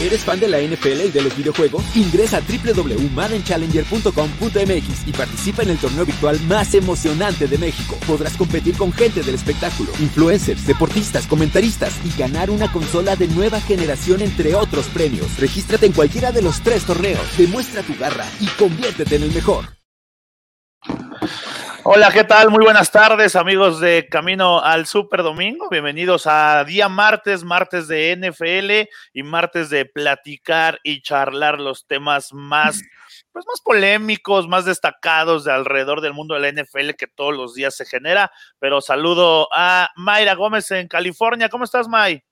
¿Eres fan de la NFL y de los videojuegos? Ingresa a www.maddenchallenger.com.mx y participa en el torneo virtual más emocionante de México. Podrás competir con gente del espectáculo, influencers, deportistas, comentaristas y ganar una consola de nueva generación entre otros premios. Regístrate en cualquiera de los tres torneos, demuestra tu garra y conviértete en el mejor. Hola, ¿qué tal? Muy buenas tardes, amigos de Camino al Super Domingo. Bienvenidos a día martes, martes de NFL y martes de platicar y charlar los temas más, pues más polémicos, más destacados de alrededor del mundo de la NFL que todos los días se genera. Pero saludo a Mayra Gómez en California. ¿Cómo estás, May?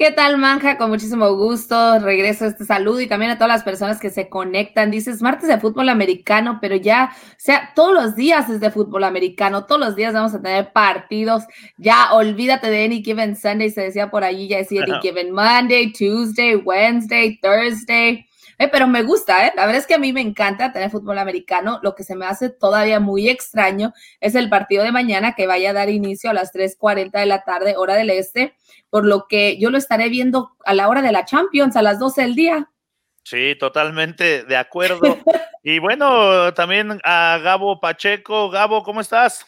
¿Qué tal, Manja? Con muchísimo gusto. Regreso a este saludo y también a todas las personas que se conectan. Dices martes de fútbol americano, pero ya, o sea, todos los días es de fútbol americano. Todos los días vamos a tener partidos. Ya olvídate de Any Given Sunday, se decía por allí, ya decía Any Given Monday, Tuesday, Wednesday, Thursday. Eh, pero me gusta, ¿eh? La verdad es que a mí me encanta tener fútbol americano. Lo que se me hace todavía muy extraño es el partido de mañana que vaya a dar inicio a las 3.40 de la tarde, hora del este, por lo que yo lo estaré viendo a la hora de la Champions, a las 12 del día. Sí, totalmente de acuerdo. y bueno, también a Gabo Pacheco. Gabo, ¿cómo estás?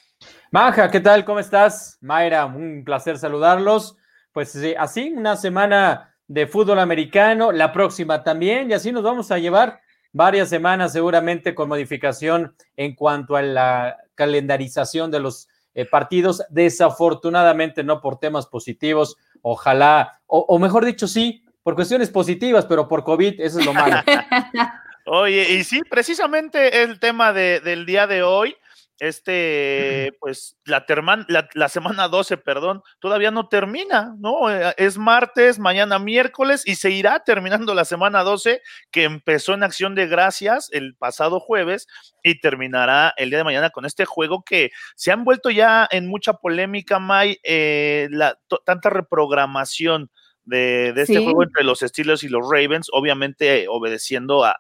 Maja, ¿qué tal? ¿Cómo estás? Mayra, un placer saludarlos. Pues así, una semana de fútbol americano, la próxima también, y así nos vamos a llevar varias semanas seguramente con modificación en cuanto a la calendarización de los eh, partidos, desafortunadamente no por temas positivos, ojalá, o, mejor dicho, sí, por cuestiones positivas, pero por COVID, eso es lo malo. Oye, y sí, precisamente el tema de, del día de hoy, este, pues la, la, semana 12, perdón, todavía no termina, ¿no? Eh, es martes, mañana miércoles y se irá terminando la semana 12 que empezó en acción de gracias el pasado jueves y terminará el día de mañana con este juego que se han vuelto ya en mucha polémica, May, eh, la, tanta reprogramación de, este juego entre los Steelers y los Ravens, obviamente obedeciendo a,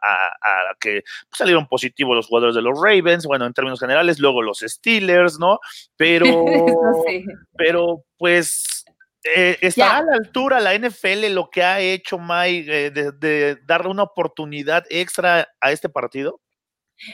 que salieron positivos los jugadores de los Ravens, bueno, en términos generales, luego los Steelers, ¿no? Pero, pero pues eh, está a la altura la NFL lo que ha hecho Mike eh, de, de darle una oportunidad extra a este partido.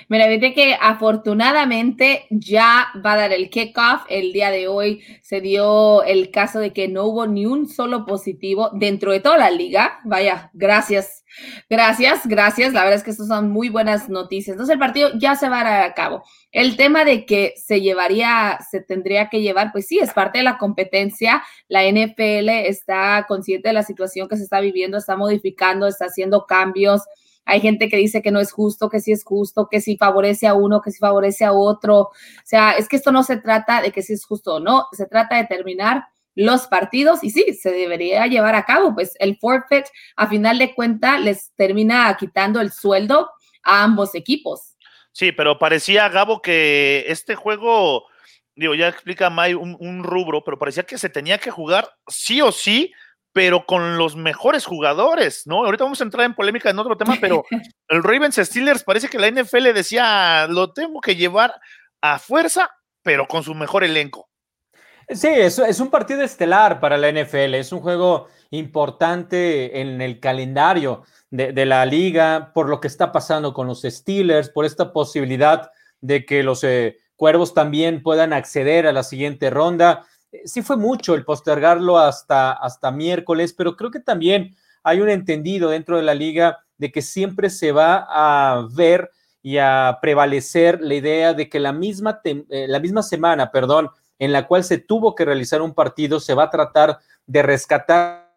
Mira, fíjate que afortunadamente ya va a dar el kickoff. El día de hoy se dio el caso de que no hubo ni un solo positivo dentro de toda la liga. Vaya, gracias, gracias, gracias. La verdad es que estas son muy buenas noticias. Entonces el partido ya se va a dar a cabo. El tema de que se llevaría, se tendría que llevar, pues sí, es parte de la competencia. La NFL está consciente de la situación que se está viviendo, está modificando, está haciendo cambios hay gente que dice que no es justo, que sí es justo, que sí favorece a uno, que sí favorece a otro. O sea, es que esto no se trata de que si es justo o no, se trata de terminar los partidos y sí, se debería llevar a cabo. Pues el forfeit, a final de cuenta, les termina quitando el sueldo a ambos equipos. Sí, pero parecía, Gabo, que este juego, digo, ya explica May un rubro, pero parecía que se tenía que jugar sí o sí pero con los mejores jugadores, ¿no? Ahorita vamos a entrar en polémica en otro tema, pero el Ravens Steelers parece que la NFL decía, lo tengo que llevar a fuerza, pero con su mejor elenco. Sí, es, es un partido estelar para la NFL, es un juego importante en el calendario de, la liga, por lo que está pasando con los Steelers, por esta posibilidad de que los eh, Cuervos también puedan acceder a la siguiente ronda. Eh, sí fue mucho el postergarlo hasta, hasta miércoles, pero creo que también hay un entendido dentro de la liga de que siempre se va a ver y a prevalecer la idea de que la misma, eh, la misma semana, perdón, en la cual se tuvo que realizar un partido, se va a tratar de rescatar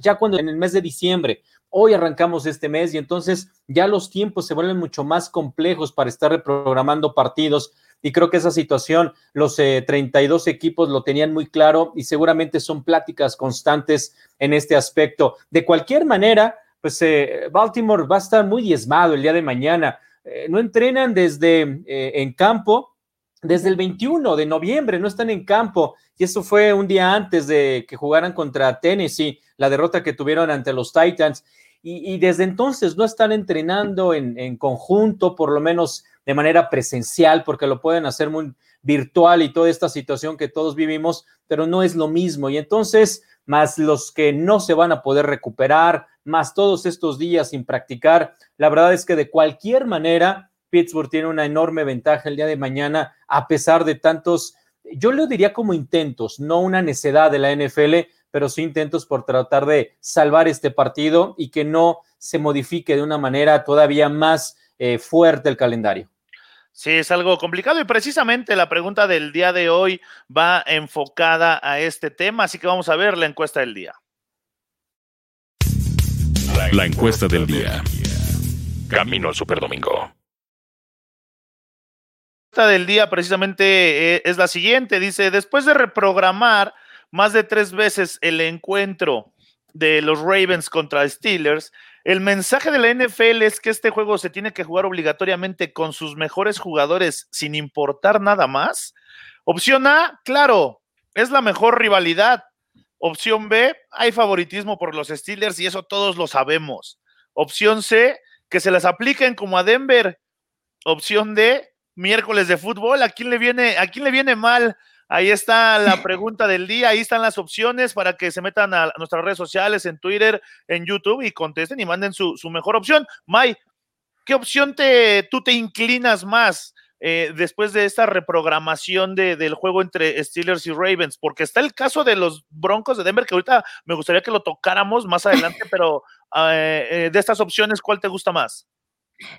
ya cuando en el mes de diciembre. Hoy arrancamos este mes y entonces ya los tiempos se vuelven mucho más complejos para estar reprogramando partidos y creo que esa situación los 32 eh, equipos lo tenían muy claro y seguramente son pláticas constantes en este aspecto. De cualquier manera, pues eh, Baltimore va a estar muy diezmado el día de mañana. Eh, no entrenan desde en campo, desde el 21 de noviembre, no están en campo. Y eso fue un día antes de que jugaran contra Tennessee, la derrota que tuvieron ante los Titans. Y, desde entonces no están entrenando en, en conjunto, por lo menos de manera presencial, porque lo pueden hacer muy virtual y toda esta situación que todos vivimos, pero no es lo mismo. Y entonces, más los que no se van a poder recuperar, más todos estos días sin practicar, la verdad es que de cualquier manera, Pittsburgh tiene una enorme ventaja el día de mañana, a pesar de tantos, yo lo diría como intentos, no una necedad de la NFL, pero sí intentos por tratar de salvar este partido y que no se modifique de una manera todavía más eh, fuerte el calendario. Sí, es algo complicado y precisamente la pregunta del día de hoy va enfocada a este tema, así que vamos a ver la encuesta del día. La encuesta del día. Camino al Superdomingo del día precisamente eh, es la siguiente. Dice, después de reprogramar más de tres veces el encuentro de los Ravens contra Steelers, el mensaje de la NFL es que este juego se tiene que jugar obligatoriamente con sus mejores jugadores sin importar nada más. Opción A, claro, es la mejor rivalidad. Opción B, hay favoritismo por los Steelers y eso todos lo sabemos. Opción C, que se las apliquen como a Denver. Opción D, miércoles de fútbol. ¿A quién le viene, a quién le viene mal? Ahí está la pregunta del día, ahí están las opciones para que se metan a nuestras redes sociales, en Twitter, en YouTube y contesten y manden su, mejor opción. May, ¿qué opción te, tú te inclinas más eh, después de esta reprogramación del juego entre Steelers y Ravens? Porque está el caso de los Broncos de Denver, que ahorita me gustaría que lo tocáramos más adelante, pero eh, eh, de estas opciones, ¿cuál te gusta más?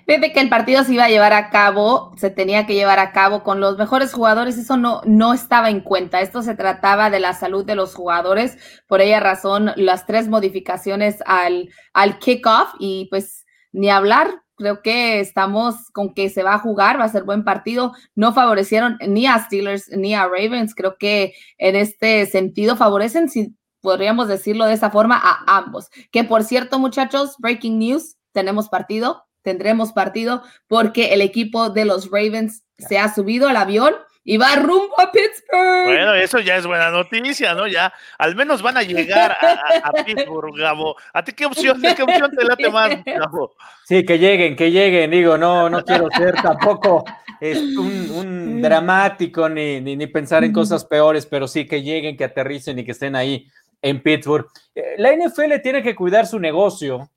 Fíjate que el partido se iba a llevar a cabo, se tenía que llevar a cabo con los mejores jugadores, eso no, no estaba en cuenta. Esto se trataba de la salud de los jugadores, por ella razón las tres modificaciones al, al kickoff y pues ni hablar, creo que estamos con que se va a jugar, va a ser buen partido. No favorecieron ni a Steelers ni a Ravens, creo que en este sentido favorecen, si podríamos decirlo de esa forma, a ambos. Que por cierto, muchachos, breaking news, tenemos partido tendremos partido porque el equipo de los Ravens se ha subido al avión y va rumbo a Pittsburgh. Bueno, eso ya es buena noticia, ¿no? Ya al menos van a llegar a, Pittsburgh, Gabo. ¿A ti qué opción, qué opción te late más, Gabo? Sí, que lleguen, que lleguen. Digo, no, no quiero ser tampoco es un, dramático ni, ni, pensar en cosas peores, pero sí que lleguen, que aterricen y que estén ahí en Pittsburgh. Eh, la NFL tiene que cuidar su negocio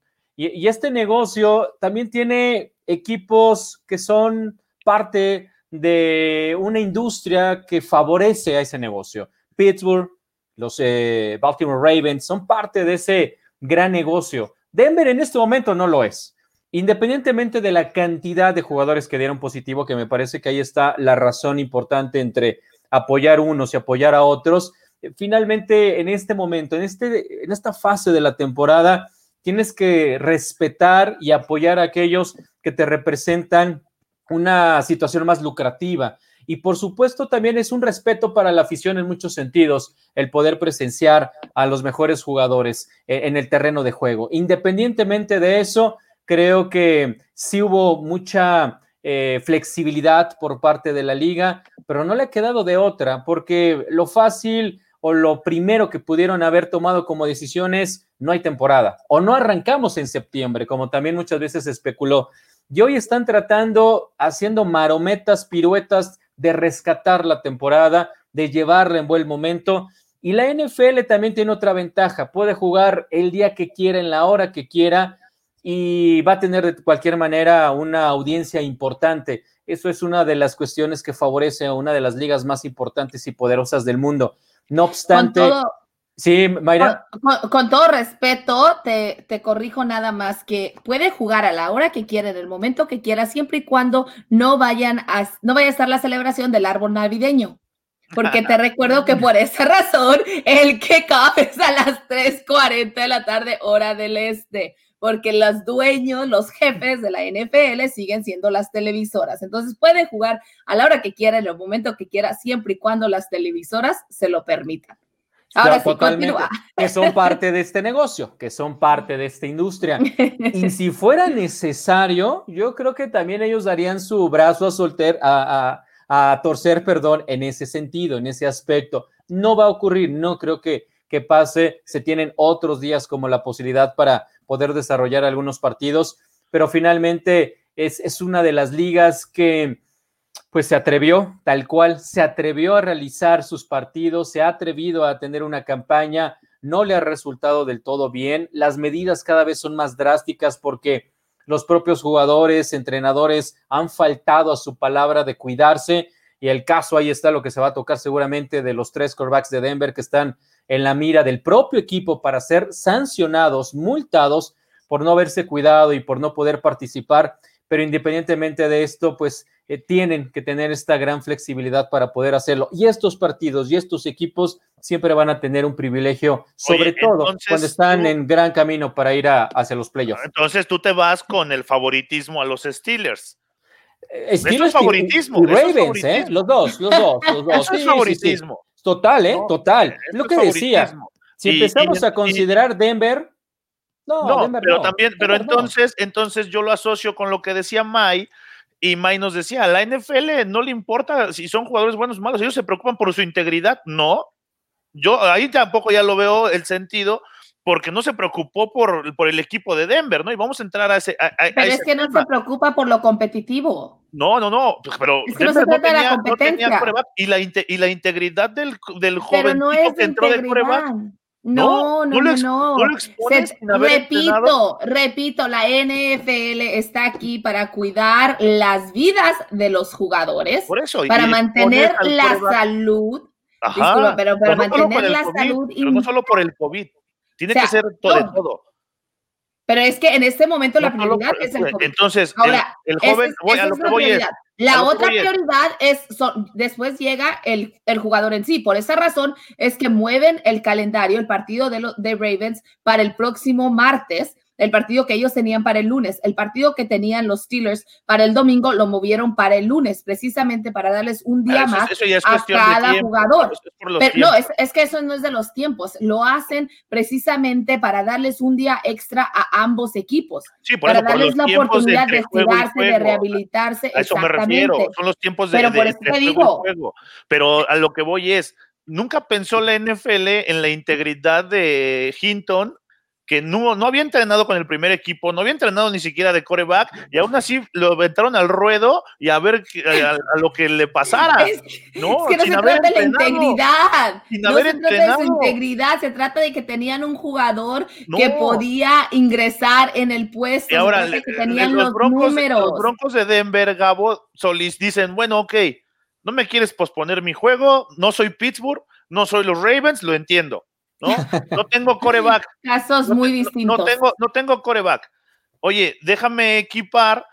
y, este negocio también tiene equipos que son parte de una industria que favorece a ese negocio. Pittsburgh, los eh, Baltimore Ravens son parte de ese gran negocio. Denver en este momento no lo es. Independientemente de la cantidad de jugadores que dieron positivo, que me parece que ahí está la razón importante entre apoyar unos y apoyar a otros, finalmente en este momento, en, este, en esta fase de la temporada, tienes que respetar y apoyar a aquellos que te representan una situación más lucrativa. Y por supuesto también es un respeto para la afición en muchos sentidos el poder presenciar a los mejores jugadores eh, en el terreno de juego. Independientemente de eso, creo que sí hubo mucha eh, flexibilidad por parte de la liga, pero no le ha quedado de otra, porque lo fácil o lo primero que pudieron haber tomado como decisión es no hay temporada o no arrancamos en septiembre, como también muchas veces se especuló. Y hoy están tratando, haciendo marometas, piruetas de rescatar la temporada, de llevarla en buen momento. Y la NFL también tiene otra ventaja, puede jugar el día que quiera, en la hora que quiera, y va a tener de cualquier manera una audiencia importante. Eso es una de las cuestiones que favorece a una de las ligas más importantes y poderosas del mundo. No obstante, sí, Mayra. Con, todo respeto, te, te, corrijo nada más que puede jugar a la hora que quiera, en el momento que quiera, siempre y cuando no vayan a, no vaya a estar la celebración del árbol navideño. Porque te recuerdo que por esa razón el kickoff es a las 3:40 de la tarde, hora del este porque los dueños, los jefes de la NFL siguen siendo las televisoras. Entonces pueden jugar a la hora que quiera, en el momento que quiera, siempre y cuando las televisoras se lo permitan. Ahora sí, continúa. Que son parte de este negocio, que son parte de esta industria. Y si fuera necesario, yo creo que también ellos darían su brazo a solter, a, a, a torcer, perdón, en ese sentido, en ese aspecto. No va a ocurrir, no creo que, que pase. Se tienen otros días como la posibilidad para poder desarrollar algunos partidos, pero finalmente es, una de las ligas que pues se atrevió, tal cual, se atrevió a realizar sus partidos, se ha atrevido a tener una campaña, no le ha resultado del todo bien, las medidas cada vez son más drásticas porque los propios jugadores, entrenadores han faltado a su palabra de cuidarse y el caso ahí está lo que se va a tocar seguramente de los tres corebacks de Denver que están en la mira del propio equipo para ser sancionados, multados por no haberse cuidado y por no poder participar, pero independientemente de esto, pues eh, tienen que tener esta gran flexibilidad para poder hacerlo. Y estos partidos y estos equipos siempre van a tener un privilegio, sobre todo cuando están en gran camino para ir hacia los playoffs. Entonces tú te vas con el favoritismo a los Steelers. Eh, Steelers favoritismo. Ravens, ¿eh? Los dos, los dos, los dos. Eso es favoritismo. Total, ¿eh? Total. Lo que decía. Si empezamos a considerar Denver, no, pero también, pero entonces, entonces yo lo asocio con lo que decía Mai, y May nos decía, a la NFL no le importa si son jugadores buenos o malos, ellos se preocupan por su integridad. No, yo ahí tampoco ya lo veo el sentido, porque no se preocupó por, por el equipo de Denver, ¿no? Y vamos a entrar a ese. pero es que no se preocupa por lo competitivo. No, no, no, pero es que no se trata de la competencia. y, la, y la integridad del, del joven no que entró de prueba no, no, no, no. repito, repito, la NFL está aquí para cuidar las vidas de los jugadores, Por eso, para mantener la salud. Ajá, pero para mantener la salud. Pero no solo por el COVID, tiene que ser todo, de todo. Pero es que en este momento la prioridad es el COVID. Entonces, Ahora, el, joven, voy a lo que voy es, la otra prioridad es, después llega el, el, jugador en sí. Por esa razón es que mueven el calendario, el partido de, de Ravens para el próximo martes el partido que ellos tenían para el lunes, el partido que tenían los Steelers para el domingo lo movieron para el lunes, precisamente para darles un día más a cada jugador. Pero no, es, que eso no es de los tiempos, lo hacen precisamente para darles un día extra a ambos equipos, para darles la oportunidad de cuidarse, de rehabilitarse. A eso me refiero, son los tiempos de, Pero por eso te digo. Pero a lo que voy es, nunca pensó la NFL en la integridad de Hinton que no, no había entrenado con el primer equipo, no había entrenado ni siquiera de coreback, y aún así lo aventaron al ruedo y a ver a, lo que le pasara. no, es que no se trata de la integridad. no se trata de su integridad, se trata de que tenían un jugador que podía ingresar en el puesto. Y ahora, que tenían los, broncos, los broncos de Denver, Gabo Solís, dicen, bueno, ok, no me quieres posponer mi juego, no soy Pittsburgh, no soy los Ravens, lo entiendo ¿no? No tengo coreback. Casos muy distintos. No tengo, no tengo coreback. Oye, déjame equipar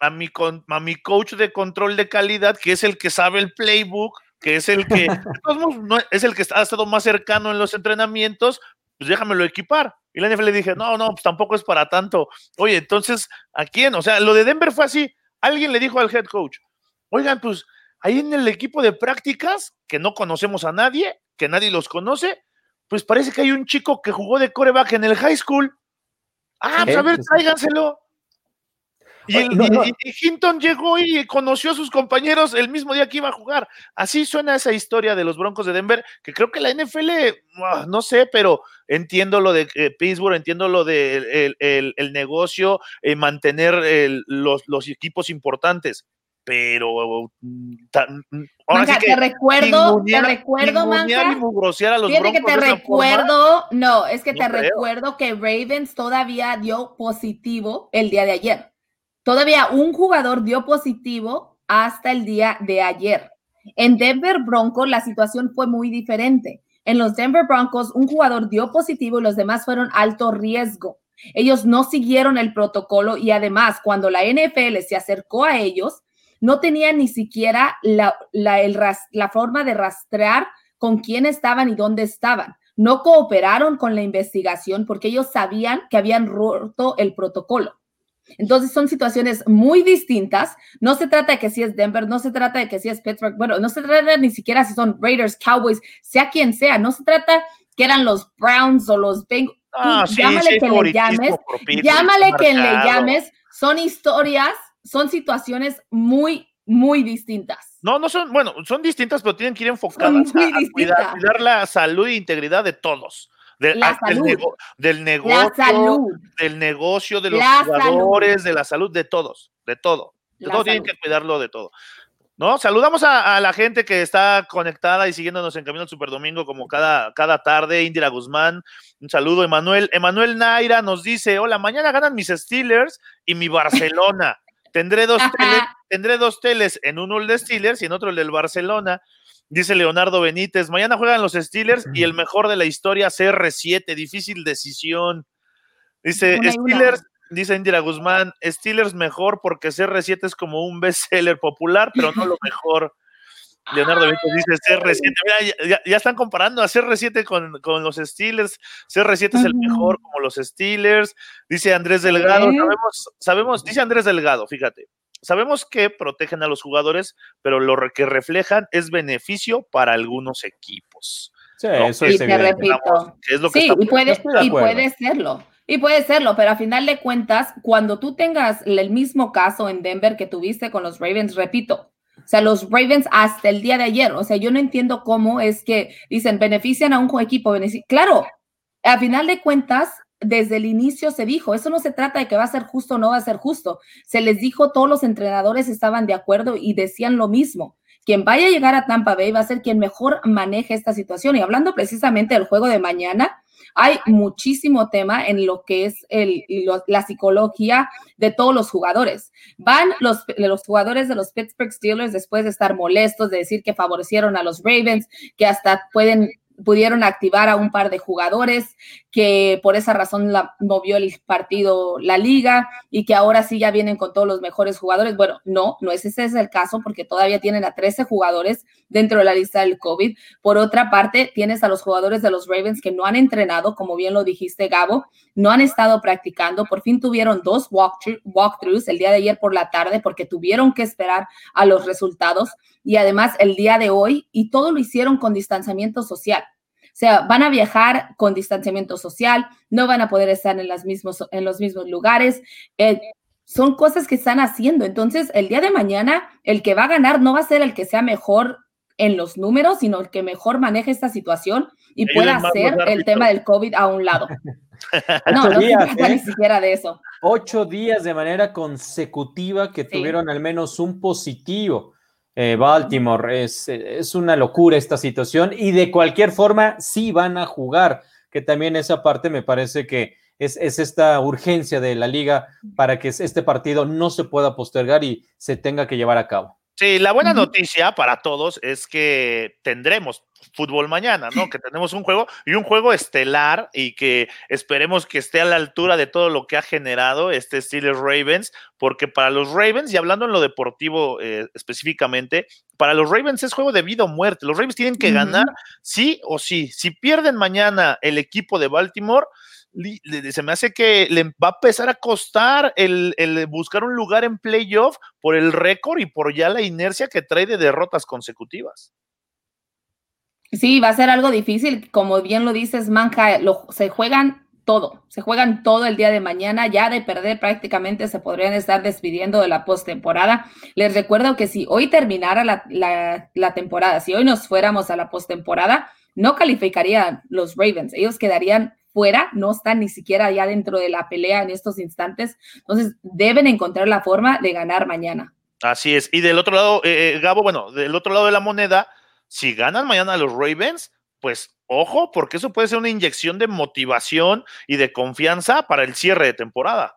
a mi, a mi coach de control de calidad, que es el que sabe el playbook, que es el que es el que ha estado más cercano en los entrenamientos, pues déjamelo equipar. Y la NFL le dije, no, no, pues tampoco es para tanto. Oye, entonces, ¿a quién? O sea, lo de Denver fue así. Alguien le dijo al head coach, oigan, pues ahí en el equipo de prácticas, que no conocemos a nadie, que nadie los conoce, pues parece que hay un chico que jugó de coreback en el high school. Ah, pues a ver, tráiganselo. Y, Hinton llegó y conoció a sus compañeros el mismo día que iba a jugar. Así suena esa historia de los Broncos de Denver, que creo que la NFL, ah, no sé, pero entiendo lo de eh, Pittsburgh, entiendo lo de el, negocio, eh, mantener los, los equipos importantes pero mm, mm, te recuerdo, te recuerdo, Manca, Tiene que te recuerdo, no, es que te recuerdo que Ravens todavía dio positivo el día de ayer. Todavía un jugador dio positivo hasta el día de ayer. En Denver Broncos la situación fue muy diferente. En los Denver Broncos un jugador dio positivo y los demás fueron alto riesgo. Ellos no siguieron el protocolo y además cuando la NFL se acercó a ellos, no tenían ni siquiera la, la, forma de rastrear con quién estaban y dónde estaban. No cooperaron con la investigación porque ellos sabían que habían roto el protocolo. Entonces son situaciones muy distintas. No se trata de que si es Denver, no se trata de que si es Pittsburgh, bueno, no se trata ni siquiera si son Raiders, Cowboys, sea quien sea. No se trata que eran los Browns o los Bengals. Ah, llámale que le llames, llámale que le llames. Son historias son situaciones muy, muy distintas. No, no son, bueno, son distintas, pero tienen que ir enfocadas a, cuidar, la salud e integridad de todos. del, negocio, del negocio, de los jugadores, de la salud de todos, de todo. De todo tienen que cuidarlo de todo. ¿no? Saludamos a, la gente que está conectada y siguiéndonos en Camino al Superdomingo como cada, cada tarde. Indira Guzmán, un saludo. Emanuel, Emanuel Naira nos dice: Hola, mañana ganan mis Steelers y mi Barcelona. Tendré dos, teles, tendré dos teles, en uno el de Steelers y en otro el del Barcelona. Dice Leonardo Benítez, mañana juegan los Steelers y el mejor de la historia CR7, difícil decisión. Dice Steelers, dice Indira Guzmán, Steelers mejor porque CR7 es como un bestseller popular, pero no lo mejor. Leonardo Benítez dice CR7, mira, ya, están comparando a CR7 con, con, los Steelers, CR7 es el mejor como los Steelers, dice Andrés Delgado, sabemos, sabemos, dice Andrés Delgado, fíjate, Sabemos que protegen a los jugadores, pero lo que reflejan es beneficio para algunos equipos. Sí, eso es, y te repito. sí, y, puede, y puede serlo. Y puede serlo, pero a final de cuentas, cuando tú tengas el mismo caso en Denver que tuviste con los Ravens, repito, o sea, los Ravens hasta el día de ayer, o sea, yo no entiendo cómo es que dicen benefician a un equipo. Claro, a final de cuentas, desde el inicio se dijo, eso no se trata de que va a ser justo o no va a ser justo. Se les dijo, todos los entrenadores estaban de acuerdo y decían lo mismo. Quien vaya a llegar a Tampa Bay va a ser quien mejor maneje esta situación. Y hablando precisamente del juego de mañana, hay muchísimo tema en lo que es el, la psicología de todos los jugadores. Van los, los jugadores de los Pittsburgh Steelers después de estar molestos, de decir que favorecieron a los Ravens, que hasta pueden pudieron activar a un par de jugadores que por esa razón la, movió el partido la liga y que ahora sí ya vienen con todos los mejores jugadores. Bueno, no, no es ese es el caso porque todavía tienen a 13 jugadores dentro de la lista del COVID. Por otra parte, tienes a los jugadores de los Ravens que no han entrenado, como bien lo dijiste, Gabo, no han estado practicando. Por fin tuvieron dos walkthroughs el día de ayer por la tarde porque tuvieron que esperar a los resultados y además el día de hoy y todo lo hicieron con distanciamiento social. O sea, van a viajar con distanciamiento social, no van a poder estar en, las mismos, en los mismos lugares. Eh, son cosas que están haciendo. Entonces, el día de mañana, el que va a ganar no va a ser el que sea mejor en los números, sino el que mejor maneje esta situación y pueda hacer el tema del COVID a un lado. No, no se trata ni ¿eh? siquiera de eso. Ocho días de manera consecutiva que tuvieron al menos un positivo. Eh, Baltimore. Es, es, una locura esta situación y de cualquier forma sí van a jugar, que también esa parte me parece que es, es, esta urgencia de la liga para que este partido no se pueda postergar y se tenga que llevar a cabo. Sí, la buena noticia para todos es que tendremos fútbol mañana, ¿no? Que tenemos un juego y un juego estelar y que esperemos que esté a la altura de todo lo que ha generado este Steelers Ravens, porque para los Ravens, y hablando en lo deportivo eh, específicamente, para los Ravens es juego de vida o muerte. Los Ravens tienen que ganar sí o sí. Si pierden mañana el equipo de Baltimore, se me hace que le va a empezar a costar el, buscar un lugar en playoff por el récord y por ya la inercia que trae de derrotas consecutivas. Sí, va a ser algo difícil. Como bien lo dices, Manja, se juegan todo, se juegan todo el día de mañana. Ya de perder prácticamente se podrían estar despidiendo de la postemporada. Les recuerdo que si hoy terminara la, temporada, si hoy nos fuéramos a la postemporada, no calificarían los Ravens. Ellos quedarían fuera, no están ni siquiera ya dentro de la pelea en estos instantes. Entonces, deben encontrar la forma de ganar mañana. Así es. Y del otro lado, eh, eh, Gabo, bueno, del otro lado de la moneda, si ganan mañana los Ravens, pues ojo, porque eso puede ser una inyección de motivación y de confianza para el cierre de temporada.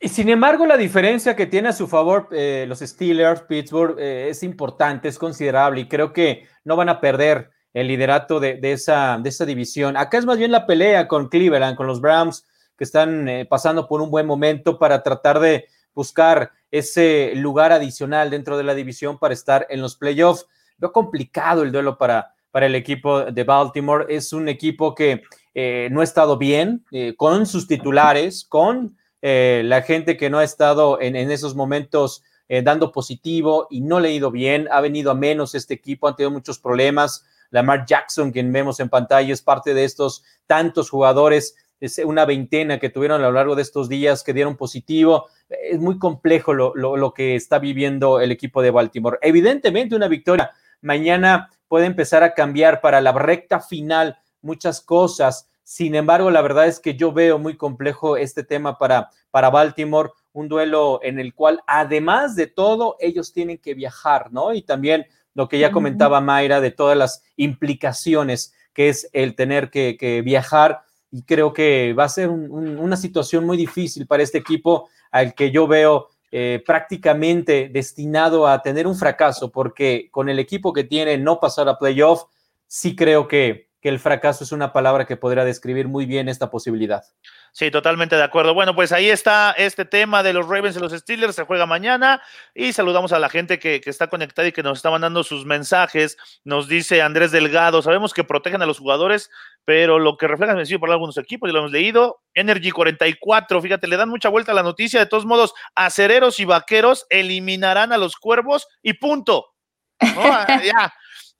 Y, sin embargo, la diferencia que tiene a su favor eh, los Steelers, Pittsburgh, es importante, es considerable y creo que no van a perder el liderato de, esa, división. Acá es más bien la pelea con Cleveland, con los Browns, que están eh, pasando por un buen momento para tratar de buscar ese lugar adicional dentro de la división para estar en los playoffs. Veo complicado el duelo para, para el equipo de Baltimore. Es un equipo que eh, no ha estado bien eh, con sus titulares, con la gente que no ha estado en, en esos momentos dando positivo y no le ha ido bien. Ha venido a menos este equipo, han tenido muchos problemas. Lamar Jackson, quien vemos en pantalla, es parte de estos tantos jugadores, es una veintena que tuvieron a lo largo de estos días que dieron positivo. Es muy complejo lo, que está viviendo el equipo de Baltimore. Evidentemente, una victoria mañana puede empezar a cambiar para la recta final muchas cosas. Sin embargo, la verdad es que yo veo muy complejo este tema para, para Baltimore un duelo en el cual, además de todo, ellos tienen que viajar, ¿no? Y también lo que ya comentaba Mayra de todas las implicaciones que es el tener que, viajar. Y creo que va a ser una situación muy difícil para este equipo al que yo veo eh, prácticamente destinado a tener un fracaso, porque con el equipo que tiene no pasar a playoff, sí creo que, que el fracaso es una palabra que podría describir muy bien esta posibilidad. Sí, totalmente de acuerdo. Bueno, pues ahí está este tema de los Ravens y los Steelers. Se juega mañana y saludamos a la gente que, está conectada y que nos está mandando sus mensajes. Nos dice Andrés Delgado, sabemos que protegen a los jugadores, pero lo que refleja es por algunos equipos, y lo hemos leído. Energy 44, fíjate, le dan mucha vuelta a la noticia. De todos modos, acereros y vaqueros eliminarán a los cuervos y punto. ya.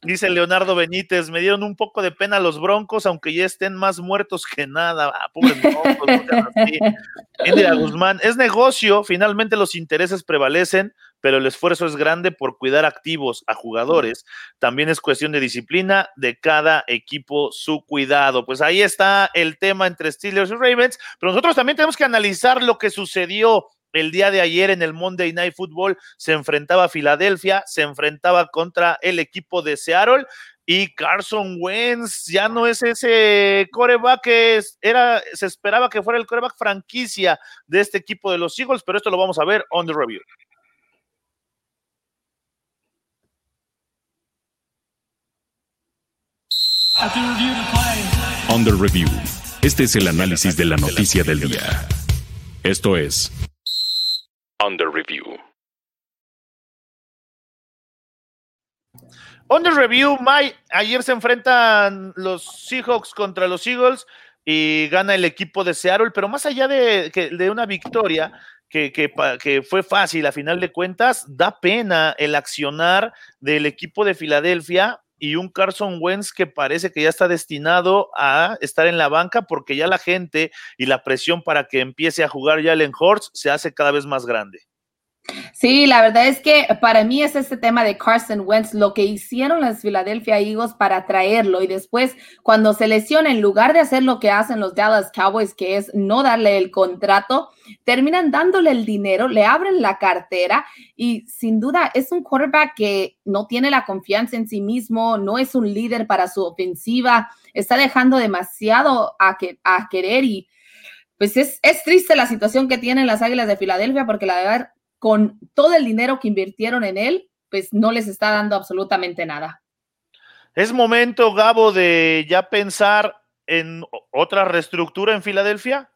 Dice Leonardo Benítez, me dieron un poco de pena los broncos, aunque ya estén más muertos que nada. Ah, pobres broncos, no Guzmán, es negocio, finalmente los intereses prevalecen, pero el esfuerzo es grande por cuidar activos a jugadores. También es cuestión de disciplina de cada equipo, su cuidado. Pues ahí está el tema entre Steelers y Ravens, pero nosotros también tenemos que analizar lo que sucedió el día de ayer en el Monday Night Football se enfrentaba a Filadelfia, se enfrentaba contra el equipo de Seattle y Carson Wentz ya no es ese coreback que era, se esperaba que fuera el coreback franquicia de este equipo de los Eagles, pero esto lo vamos a ver on the review. On the review. Este es el análisis de la noticia del día. Esto es Under Review. Under Review, Mike, ayer se enfrentan los Seahawks contra los Eagles y gana el equipo de Seattle, pero más allá de, de una victoria, que, que, fue fácil a final de cuentas, da pena el accionar del equipo de Filadelfia y un Carson Wentz que parece que ya está destinado a estar en la banca porque ya la gente y la presión para que empiece a jugar Jalen Hortz se hace cada vez más grande. Sí, la verdad es que para mí es este tema de Carson Wentz, lo que hicieron las Philadelphia Eagles para traerlo y después cuando se lesiona, en lugar de hacer lo que hacen los Dallas Cowboys, que es no darle el contrato, terminan dándole el dinero, le abren la cartera y sin duda es un quarterback que no tiene la confianza en sí mismo, no es un líder para su ofensiva, está dejando demasiado a, que, a querer y pues es, es triste la situación que tienen las Águilas de Filadelfia porque la verdad con todo el dinero que invirtieron en él, pues no les está dando absolutamente nada. Es momento, Gabo, de ya pensar en otra reestructura en Filadelfia.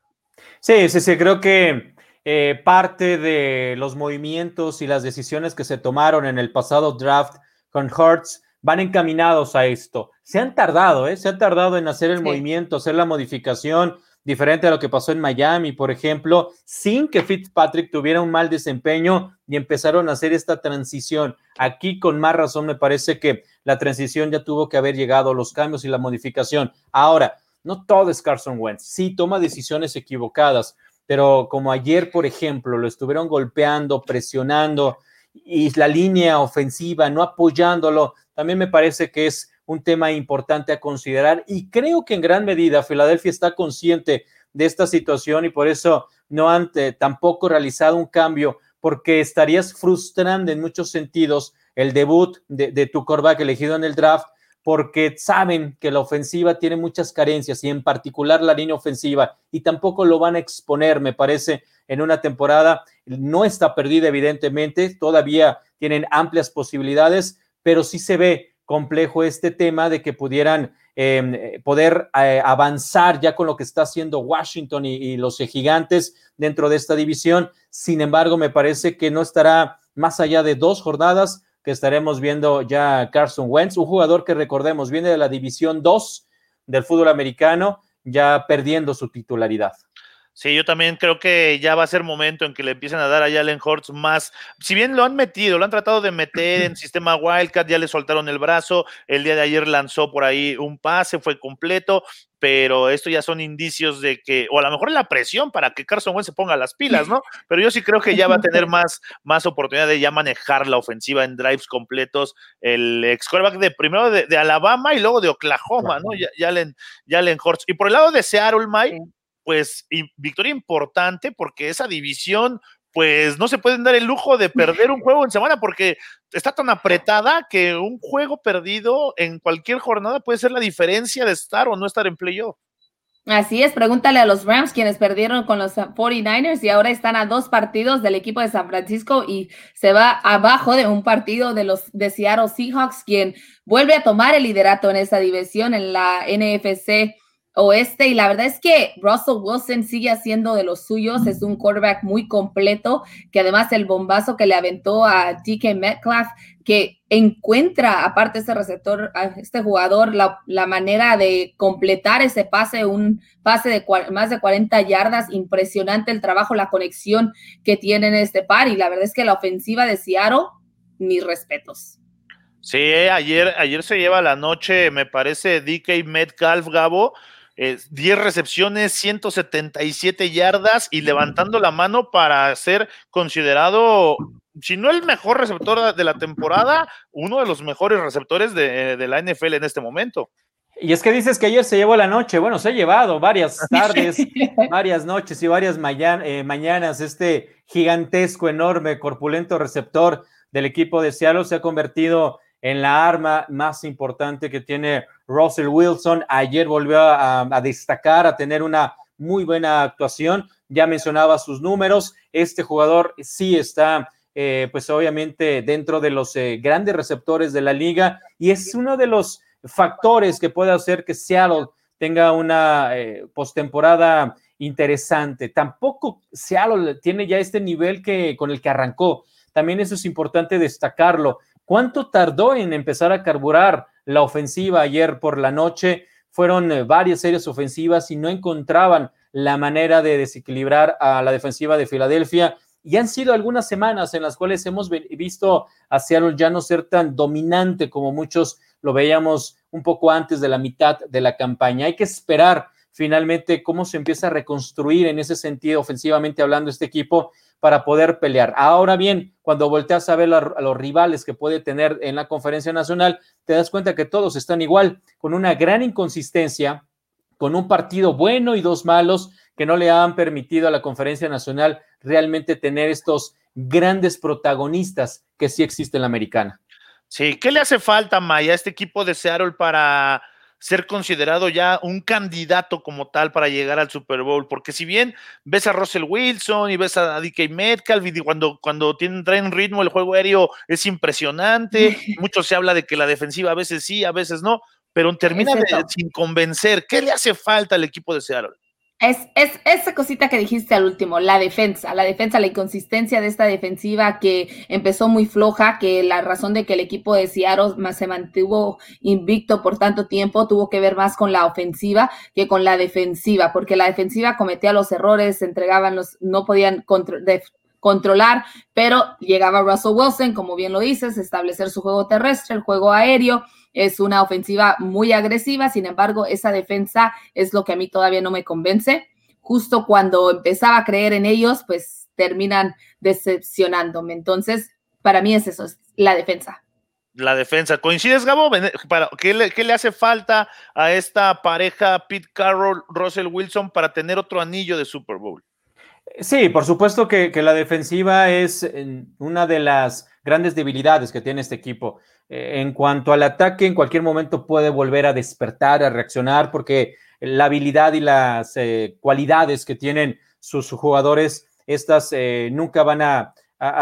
Sí, sí, sí, creo que eh, parte de los movimientos y las decisiones que se tomaron en el pasado draft con Hertz van encaminados a esto. Se han tardado, ¿eh? Se han tardado en hacer el movimiento, hacer la modificación diferente a lo que pasó en Miami, por ejemplo, sin que Fitzpatrick tuviera un mal desempeño y empezaron a hacer esta transición. Aquí con más razón me parece que la transición ya tuvo que haber llegado, los cambios y la modificación. Ahora, no todo es Carson Wentz, sí toma decisiones equivocadas, pero como ayer, por ejemplo, lo estuvieron golpeando, presionando y la línea ofensiva no apoyándolo, también me parece que es un tema importante a considerar y creo que en gran medida Filadelfia está consciente de esta situación y por eso no han tampoco realizado un cambio porque estarías frustrando en muchos sentidos el debut de, tu coreback elegido en el draft porque saben que la ofensiva tiene muchas carencias y en particular la línea ofensiva y tampoco lo van a exponer, me parece, en una temporada. No está perdida, evidentemente, todavía tienen amplias posibilidades, pero sí se ve complejo este tema de que pudieran em, poder eh, avanzar ya con lo que está haciendo Washington y, los gigantes dentro de esta división. Sin embargo, me parece que no estará más allá de dos jornadas que estaremos viendo ya Carson Wentz, un jugador que recordemos viene de la división 2 del fútbol americano, ya perdiendo su titularidad. Sí, yo también creo que ya va a ser momento en que le empiecen a dar a Jalen Hortz más. Si bien lo han metido, lo han tratado de meter en sistema Wildcat, ya le soltaron el brazo. El día de ayer lanzó por ahí un pase, fue completo, pero esto ya son indicios de que, o a lo mejor la presión para que Carson Wentz se ponga las pilas, ¿no? Pero yo sí creo que ya va a tener más, más oportunidad de ya manejar la ofensiva en drives completos. El ex quarterback de primero de, Alabama y luego de Oklahoma, ¿no? Jalen, Jalen Hortz. Y por el lado de Seattle, Mike pues victoria importante porque esa división pues no se pueden dar el lujo de perder un juego en semana porque está tan apretada que un juego perdido en cualquier jornada puede ser la diferencia de estar o no estar en playoff. Así es, pregúntale a los Rams quienes perdieron con los 49ers y ahora están a dos partidos del equipo de San Francisco y se va abajo de un partido de los de Seattle Seahawks, quien vuelve a tomar el liderato en esa división en la NFC oeste y la verdad es que Russell Wilson sigue haciendo de los suyos, es un quarterback muy completo, que además el bombazo que le aventó a DK Metcalf, que encuentra, aparte este receptor, a este jugador, la, la, manera de completar ese pase, un pase de más de 40 yardas, impresionante el trabajo, la conexión que tiene en este par y la verdad es que la ofensiva de Seattle, mis respetos. Sí, ayer, ayer se lleva la noche, me parece, DK Metcalf, Gabo, 10 recepciones, 177 yardas y levantando la mano para ser considerado, si no el mejor receptor de la temporada, uno de los mejores receptores de, la NFL en este momento. Y es que dices que ayer se llevó la noche, bueno, se ha llevado varias tardes, varias noches y varias eh, mañanas. Este gigantesco, enorme, corpulento receptor del equipo de Seattle se ha convertido en la arma más importante que tiene Russell Wilson. Ayer volvió a, destacar, a tener una muy buena actuación. Ya mencionaba sus números. Este jugador sí está, eh, pues obviamente, dentro de los eh, grandes receptores de la liga y es uno de los factores que puede hacer que Seattle tenga una eh, postemporada interesante. Tampoco Seattle tiene ya este nivel que con el que arrancó. También eso es importante destacarlo. ¿Cuánto tardó en empezar a carburar la ofensiva ayer por la noche? Fueron eh, varias series ofensivas y no encontraban la manera de desequilibrar a la defensiva de Filadelfia. Y han sido algunas semanas en las cuales hemos visto a Seattle ya no ser tan dominante como muchos lo veíamos un poco antes de la mitad de la campaña. Hay que esperar finalmente cómo se empieza a reconstruir en ese sentido, ofensivamente hablando, este equipo para poder pelear. Ahora bien, cuando volteas a ver a los rivales que puede tener en la conferencia nacional, te das cuenta que todos están igual, con una gran inconsistencia, con un partido bueno y dos malos que no le han permitido a la conferencia nacional realmente tener estos grandes protagonistas que sí existen en la americana. Sí, ¿qué le hace falta, Maya, a este equipo de Seattle para ser considerado ya un candidato como tal para llegar al Super Bowl, porque si bien ves a Russell Wilson y ves a DK Metcalf y cuando, cuando tienen, traen ritmo el juego aéreo es impresionante, mucho se habla de que la defensiva a veces sí, a veces no, pero termina sin convencer. ¿Qué le hace falta al equipo de Seattle? Es, es, esa cosita que dijiste al último, la defensa, la defensa, la inconsistencia de esta defensiva que empezó muy floja, que la razón de que el equipo de Seattle se mantuvo invicto por tanto tiempo tuvo que ver más con la ofensiva que con la defensiva, porque la defensiva cometía los errores, se entregaban los, no podían controlar, pero llegaba Russell Wilson, como bien lo dices, establecer su juego terrestre, el juego aéreo, es una ofensiva muy agresiva, sin embargo, esa defensa es lo que a mí todavía no me convence. Justo cuando empezaba a creer en ellos, pues terminan decepcionándome. Entonces, para mí es eso, es la defensa. La defensa. ¿Coincides, Gabo? ¿Qué le, ¿Qué le hace falta a esta pareja Pete Carroll, Russell Wilson para tener otro anillo de Super Bowl? Sí, por supuesto que, la defensiva es una de las grandes debilidades que tiene este equipo. Eh, en cuanto al ataque, en cualquier momento puede volver a despertar, a reaccionar, porque la habilidad y las eh, cualidades que tienen sus jugadores, estas eh, nunca van a,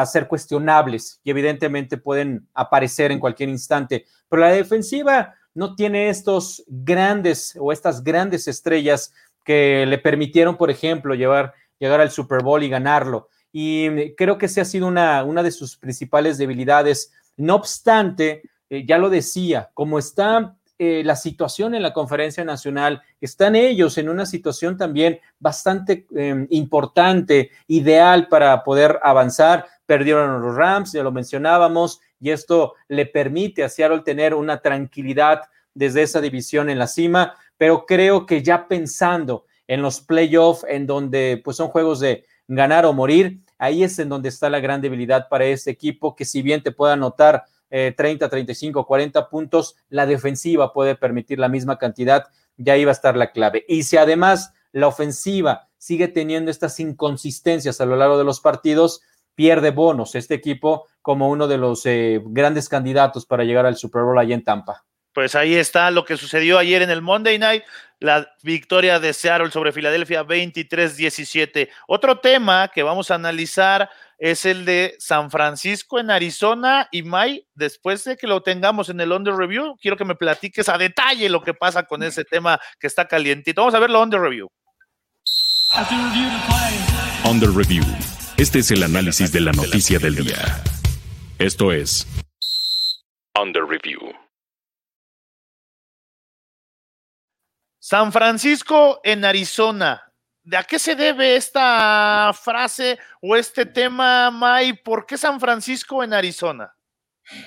ser cuestionables y evidentemente pueden aparecer en cualquier instante. Pero la defensiva no tiene estos grandes o estas grandes estrellas que le permitieron, por ejemplo, llevar llegar al Super Bowl y ganarlo. Y creo que esa ha sido una de sus principales debilidades. No obstante, eh, ya lo decía, como está eh, la situación en la conferencia nacional, están ellos en una situación también bastante em, importante, ideal para poder avanzar. Perdieron los Rams, ya lo mencionábamos, y esto le permite a Seattle tener una tranquilidad desde esa división en la cima, pero creo que ya pensando en los playoffs, en donde pues son juegos de ganar o morir, ahí es en donde está la gran debilidad para este equipo, que si bien te puede anotar 30, 35, 40 puntos, la defensiva puede permitir la misma cantidad, ya iba a estar la clave. Y si además la ofensiva sigue teniendo estas inconsistencias a lo largo de los partidos, pierde bonos este equipo como uno de los eh, grandes candidatos para llegar al Super Bowl allá en Tampa. Pues ahí está lo que sucedió ayer en el Monday Night, la victoria de Seattle sobre Filadelfia 23-17. Otro tema que vamos a analizar es el de San Francisco en Arizona y May, después de que lo tengamos en el Under Review, quiero que me platiques a detalle lo que pasa con ese tema que está calientito. Vamos a verlo Under Review. Under Review. Este es el análisis de la noticia del día. Esto es Under Review. San Francisco en Arizona. ¿De a qué se debe esta frase o este tema, May? ¿Por qué San Francisco en Arizona?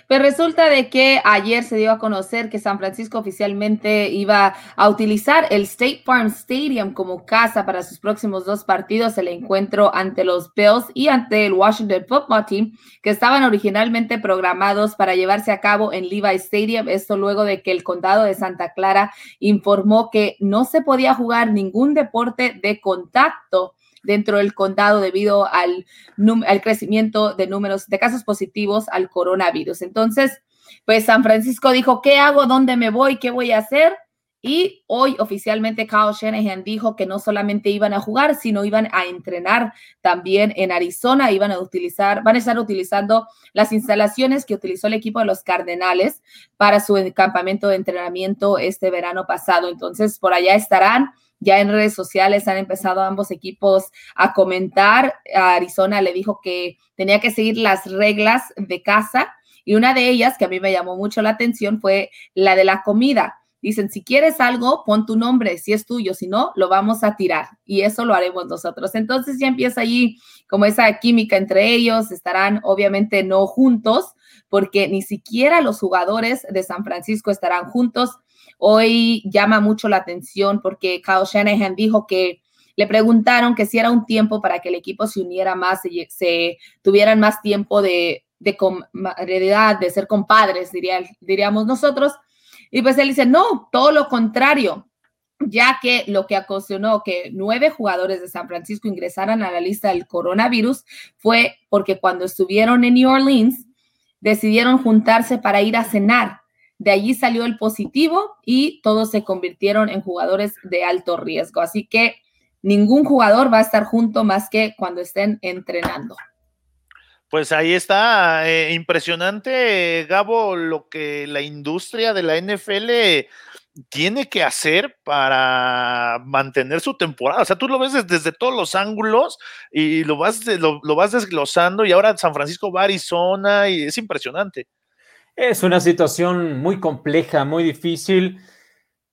Pues resulta de que ayer se dio a conocer que San Francisco oficialmente iba a utilizar el State Farm Stadium como casa para sus próximos dos partidos, el encuentro ante los Bills y ante el Washington Football Team, que estaban originalmente programados para llevarse a cabo en Levi Stadium. Esto luego de que el condado de Santa Clara informó que no se podía jugar ningún deporte de contacto dentro del condado debido al, crecimiento de números de casos positivos al coronavirus. Entonces, pues San Francisco dijo, ¿qué hago? ¿Dónde me voy? ¿Qué voy a hacer? Y hoy oficialmente Kyle Shanahan dijo que no solamente iban a jugar, sino iban a entrenar también en Arizona, iban a utilizar, van a estar utilizando las instalaciones que utilizó el equipo de los Cardenales para su campamento de entrenamiento este verano pasado. Entonces, por allá estarán ya en redes sociales han empezado ambos equipos a comentar. A Arizona le dijo que tenía que seguir las reglas de casa y una de ellas que a mí me llamó mucho la atención fue la de la comida. Dicen, si quieres algo, pon tu nombre, si es tuyo, si no, lo vamos a tirar. Y eso lo haremos nosotros. Entonces ya empieza allí como esa química entre ellos. Estarán obviamente no juntos, porque ni siquiera los jugadores de San Francisco estarán juntos. Hoy llama mucho la atención porque Kyle Shanahan dijo que le preguntaron que si era un tiempo para que el equipo se uniera más, y se tuvieran más tiempo de, de, de ser compadres, diría, diríamos nosotros. Y pues él dice, no, todo lo contrario, ya que lo que ocasionó que nueve jugadores de San Francisco ingresaran a la lista del coronavirus fue porque cuando estuvieron en New Orleans decidieron juntarse para ir a cenar de allí salió el positivo y todos se convirtieron en jugadores de alto riesgo. Así que ningún jugador va a estar junto más que cuando estén entrenando. Pues ahí está, eh, impresionante, Gabo, lo que la industria de la NFL tiene que hacer para mantener su temporada. O sea, tú lo ves desde, todos los ángulos y lo vas, lo, lo vas desglosando y ahora San Francisco va a Arizona y es impresionante. Es una situación muy compleja, muy difícil.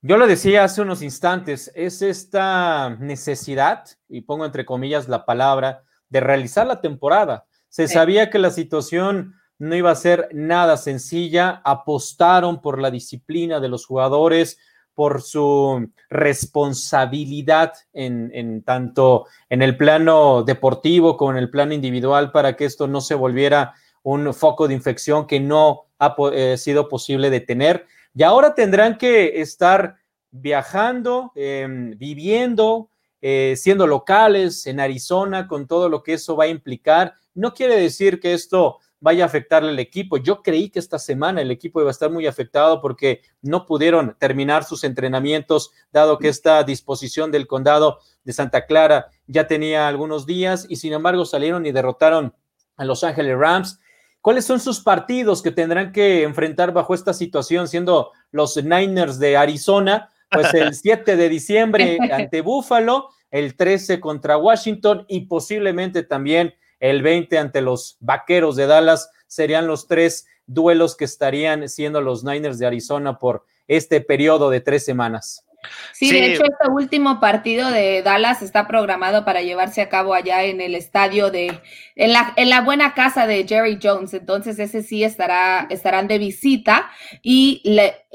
Yo lo decía hace unos instantes, es esta necesidad, y pongo entre comillas la palabra, de realizar la temporada. Se sabía que la situación no iba a ser nada sencilla, apostaron por la disciplina de los jugadores, por su responsabilidad en, en, tanto en el plano deportivo como en el plano individual para que esto no se volviera un foco de infección que no ha eh, sido posible detener. Y ahora tendrán que estar viajando, em, viviendo, eh, siendo locales en Arizona, con todo lo que eso va a implicar. No quiere decir que esto vaya a afectarle al equipo. Yo creí que esta semana el equipo iba a estar muy afectado porque no pudieron terminar sus entrenamientos, dado que esta disposición del condado de Santa Clara ya tenía algunos días y sin embargo salieron y derrotaron a Los Ángeles Rams. ¿Cuáles son sus partidos que tendrán que enfrentar bajo esta situación, siendo los Niners de Arizona? Pues el 7 de diciembre ante Buffalo, el 13 contra Washington y posiblemente también el 20 ante los Vaqueros de Dallas. Serían los tres duelos que estarían siendo los Niners de Arizona por este periodo de tres semanas. Sí, de hecho, este último partido de Dallas está programado para llevarse a cabo allá en el estadio de, en la, en la buena casa de Jerry Jones. Entonces, ese sí estará, estarán de visita. Y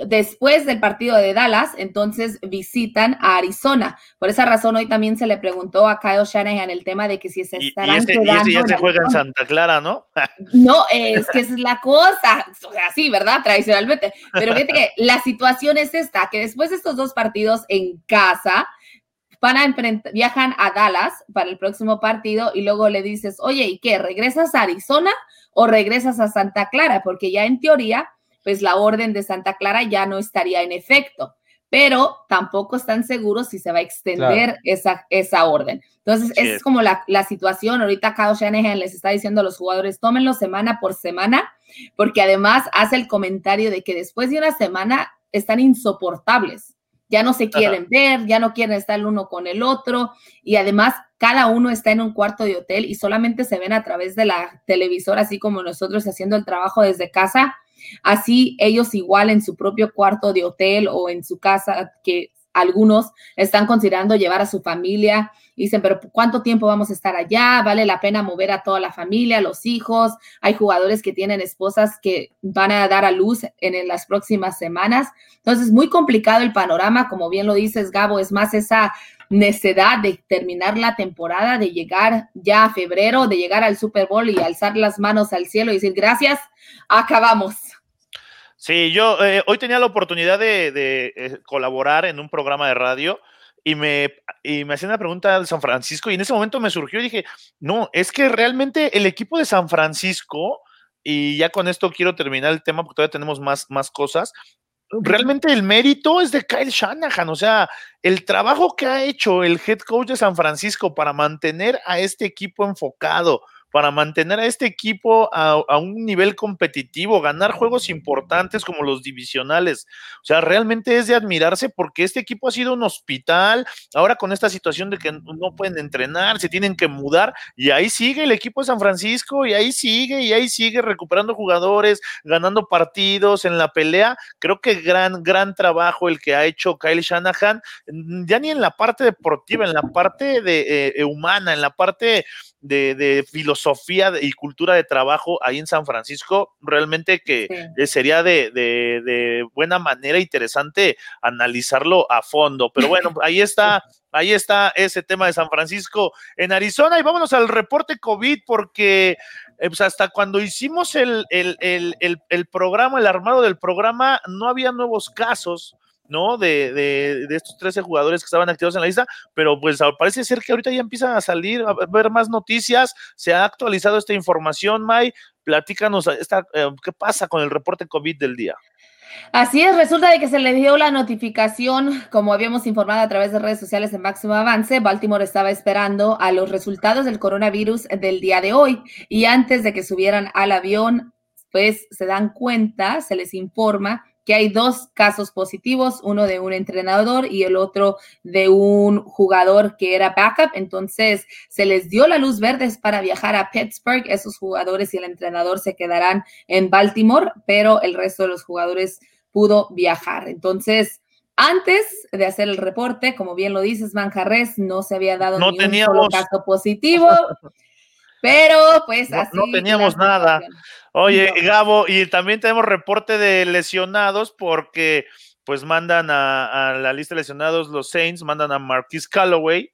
después del partido de Dallas, entonces visitan a Arizona. Por esa razón, hoy también se le preguntó a Kyle Shanahan el tema de que si se estarán y, quedando. Y ya se juega en Santa Clara, ¿no? no, es que esa es la cosa. O sea, sí, ¿verdad? Tradicionalmente. Pero fíjate que la situación es esta, que después de estos dos partidos, en casa, van a enfrentar, viajan a Dallas para el próximo partido y luego le dices, oye, ¿y qué? ¿Regresas a Arizona o regresas a Santa Clara? Porque ya en teoría, pues la orden de Santa Clara ya no estaría en efecto pero tampoco están seguros si se va a extender esa, esa orden. Entonces, es como la, la, situación. Ahorita Kyle Shanahan les está diciendo a los jugadores, tómenlo semana por semana, porque además hace el comentario de que después de una semana están insoportables. Ya no se quieren ver, ya no quieren estar el uno con el otro y además cada uno está en un cuarto de hotel y solamente se ven a través de la televisora, así como nosotros haciendo el trabajo desde casa Así ellos igual en su propio cuarto de hotel o en su casa, que algunos están considerando llevar a su familia. Dicen, pero ¿cuánto tiempo vamos a estar allá? ¿Vale la pena mover a toda la familia, los hijos? Hay jugadores que tienen esposas que van a dar a luz en, las próximas semanas. Entonces, muy complicado el panorama, como bien lo dices, Gabo, es más esa necedad de terminar la temporada, de llegar ya a febrero, de llegar al Super Bowl y alzar las manos al cielo y decir gracias, acabamos. Sí, yo eh, hoy tenía la oportunidad de, eh, colaborar en un programa de radio y me, y me hacían una pregunta de San Francisco y en ese momento me surgió y dije, no, es que realmente el equipo de San Francisco, y ya con esto quiero terminar el tema porque todavía tenemos más, más cosas, realmente el mérito es de Kyle Shanahan, o sea, el trabajo que ha hecho el head coach de San Francisco para mantener a este equipo enfocado, para mantener a este equipo a, un nivel competitivo, ganar juegos importantes como los divisionales. O sea, realmente es de admirarse porque este equipo ha sido un hospital, ahora con esta situación de que no pueden entrenar, se tienen que mudar, y ahí sigue el equipo de San Francisco, y ahí sigue, y ahí sigue recuperando jugadores, ganando partidos en la pelea. Creo que gran, gran trabajo el que ha hecho Kyle Shanahan, ya ni en la parte deportiva, en la parte de, eh, humana, en la parte de, filosofía y cultura de trabajo ahí en San Francisco, realmente que eh, sería de, buena manera interesante analizarlo a fondo. Pero bueno, ahí está, ahí está ese tema de San Francisco en Arizona. Y vámonos al reporte COVID, porque eh, pues hasta cuando hicimos el, el, el programa, el armado del programa, no había nuevos casos ¿no? De, de, de, estos 13 jugadores que estaban activos en la lista, pero pues parece ser que ahorita ya empiezan a salir, a ver más noticias, se ha actualizado esta información, May, platícanos esta, eh, qué pasa con el reporte COVID del día. Así es, resulta de que se le dio la notificación, como habíamos informado a través de redes sociales en Máximo Avance, Baltimore estaba esperando a los resultados del coronavirus del día de hoy y antes de que subieran al avión, pues se dan cuenta, se les informa que hay dos casos positivos, uno de un entrenador y el otro de un jugador que era backup. Entonces se les dio la luz verde para viajar a Pittsburgh. Esos jugadores y el entrenador se quedarán en Baltimore, pero el resto de los jugadores pudo viajar. Entonces, antes de hacer el reporte, como bien lo dices, Manjarres, no se había dado no ni un solo caso positivo. Pero pues así. No teníamos nada. Oye, Gabo, y también tenemos reporte de lesionados porque pues mandan a, la lista de lesionados los Saints, mandan a Marquis Calloway,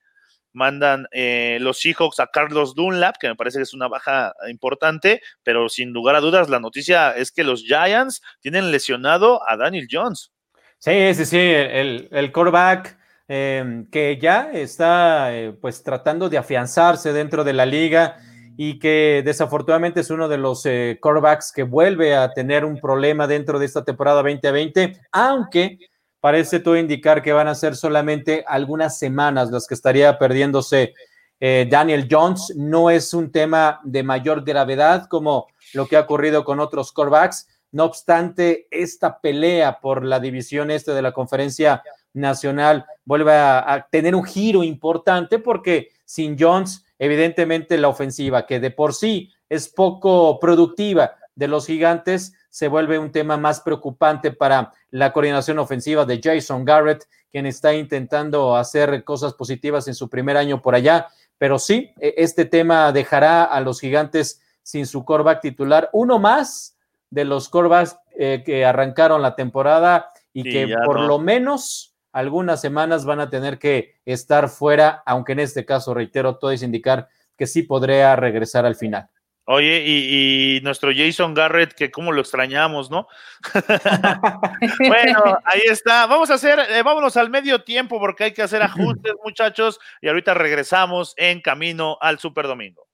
mandan eh, los Seahawks a Carlos Dunlap, que me parece que es una baja importante, pero sin lugar a dudas la noticia es que los Giants tienen lesionado a Daniel Jones. Sí, sí, sí, el, el quarterback em, que ya está eh, pues tratando de afianzarse dentro de la liga y que desafortunadamente es uno de los eh, que vuelve a tener un problema dentro de esta temporada 2020, aunque parece todo indicar que van a ser solamente algunas semanas las que estaría perdiéndose eh, Daniel Jones. No es un tema de mayor gravedad como lo que ha ocurrido con otros corebacks. No obstante, esta pelea por la división este de la conferencia nacional vuelve a tener un giro importante porque sin Jones evidentemente la ofensiva, que de por sí es poco productiva de los gigantes, se vuelve un tema más preocupante para la coordinación ofensiva de Jason Garrett, quien está intentando hacer cosas positivas en su primer año por allá. Pero sí, e, este tema dejará a los gigantes sin su coreback titular, uno más de los corebacks eh, que arrancaron la temporada y que por lo menos algunas semanas van a tener que estar fuera, aunque en este caso, reitero, todo es indicar que sí podría regresar al final. Oye, y, nuestro Jason Garrett, que cómo lo extrañamos, ¿no? bueno, ahí está. Vamos a hacer, eh, vámonos al medio tiempo porque hay que hacer ajustes, muchachos, y ahorita regresamos en camino al Super Domingo.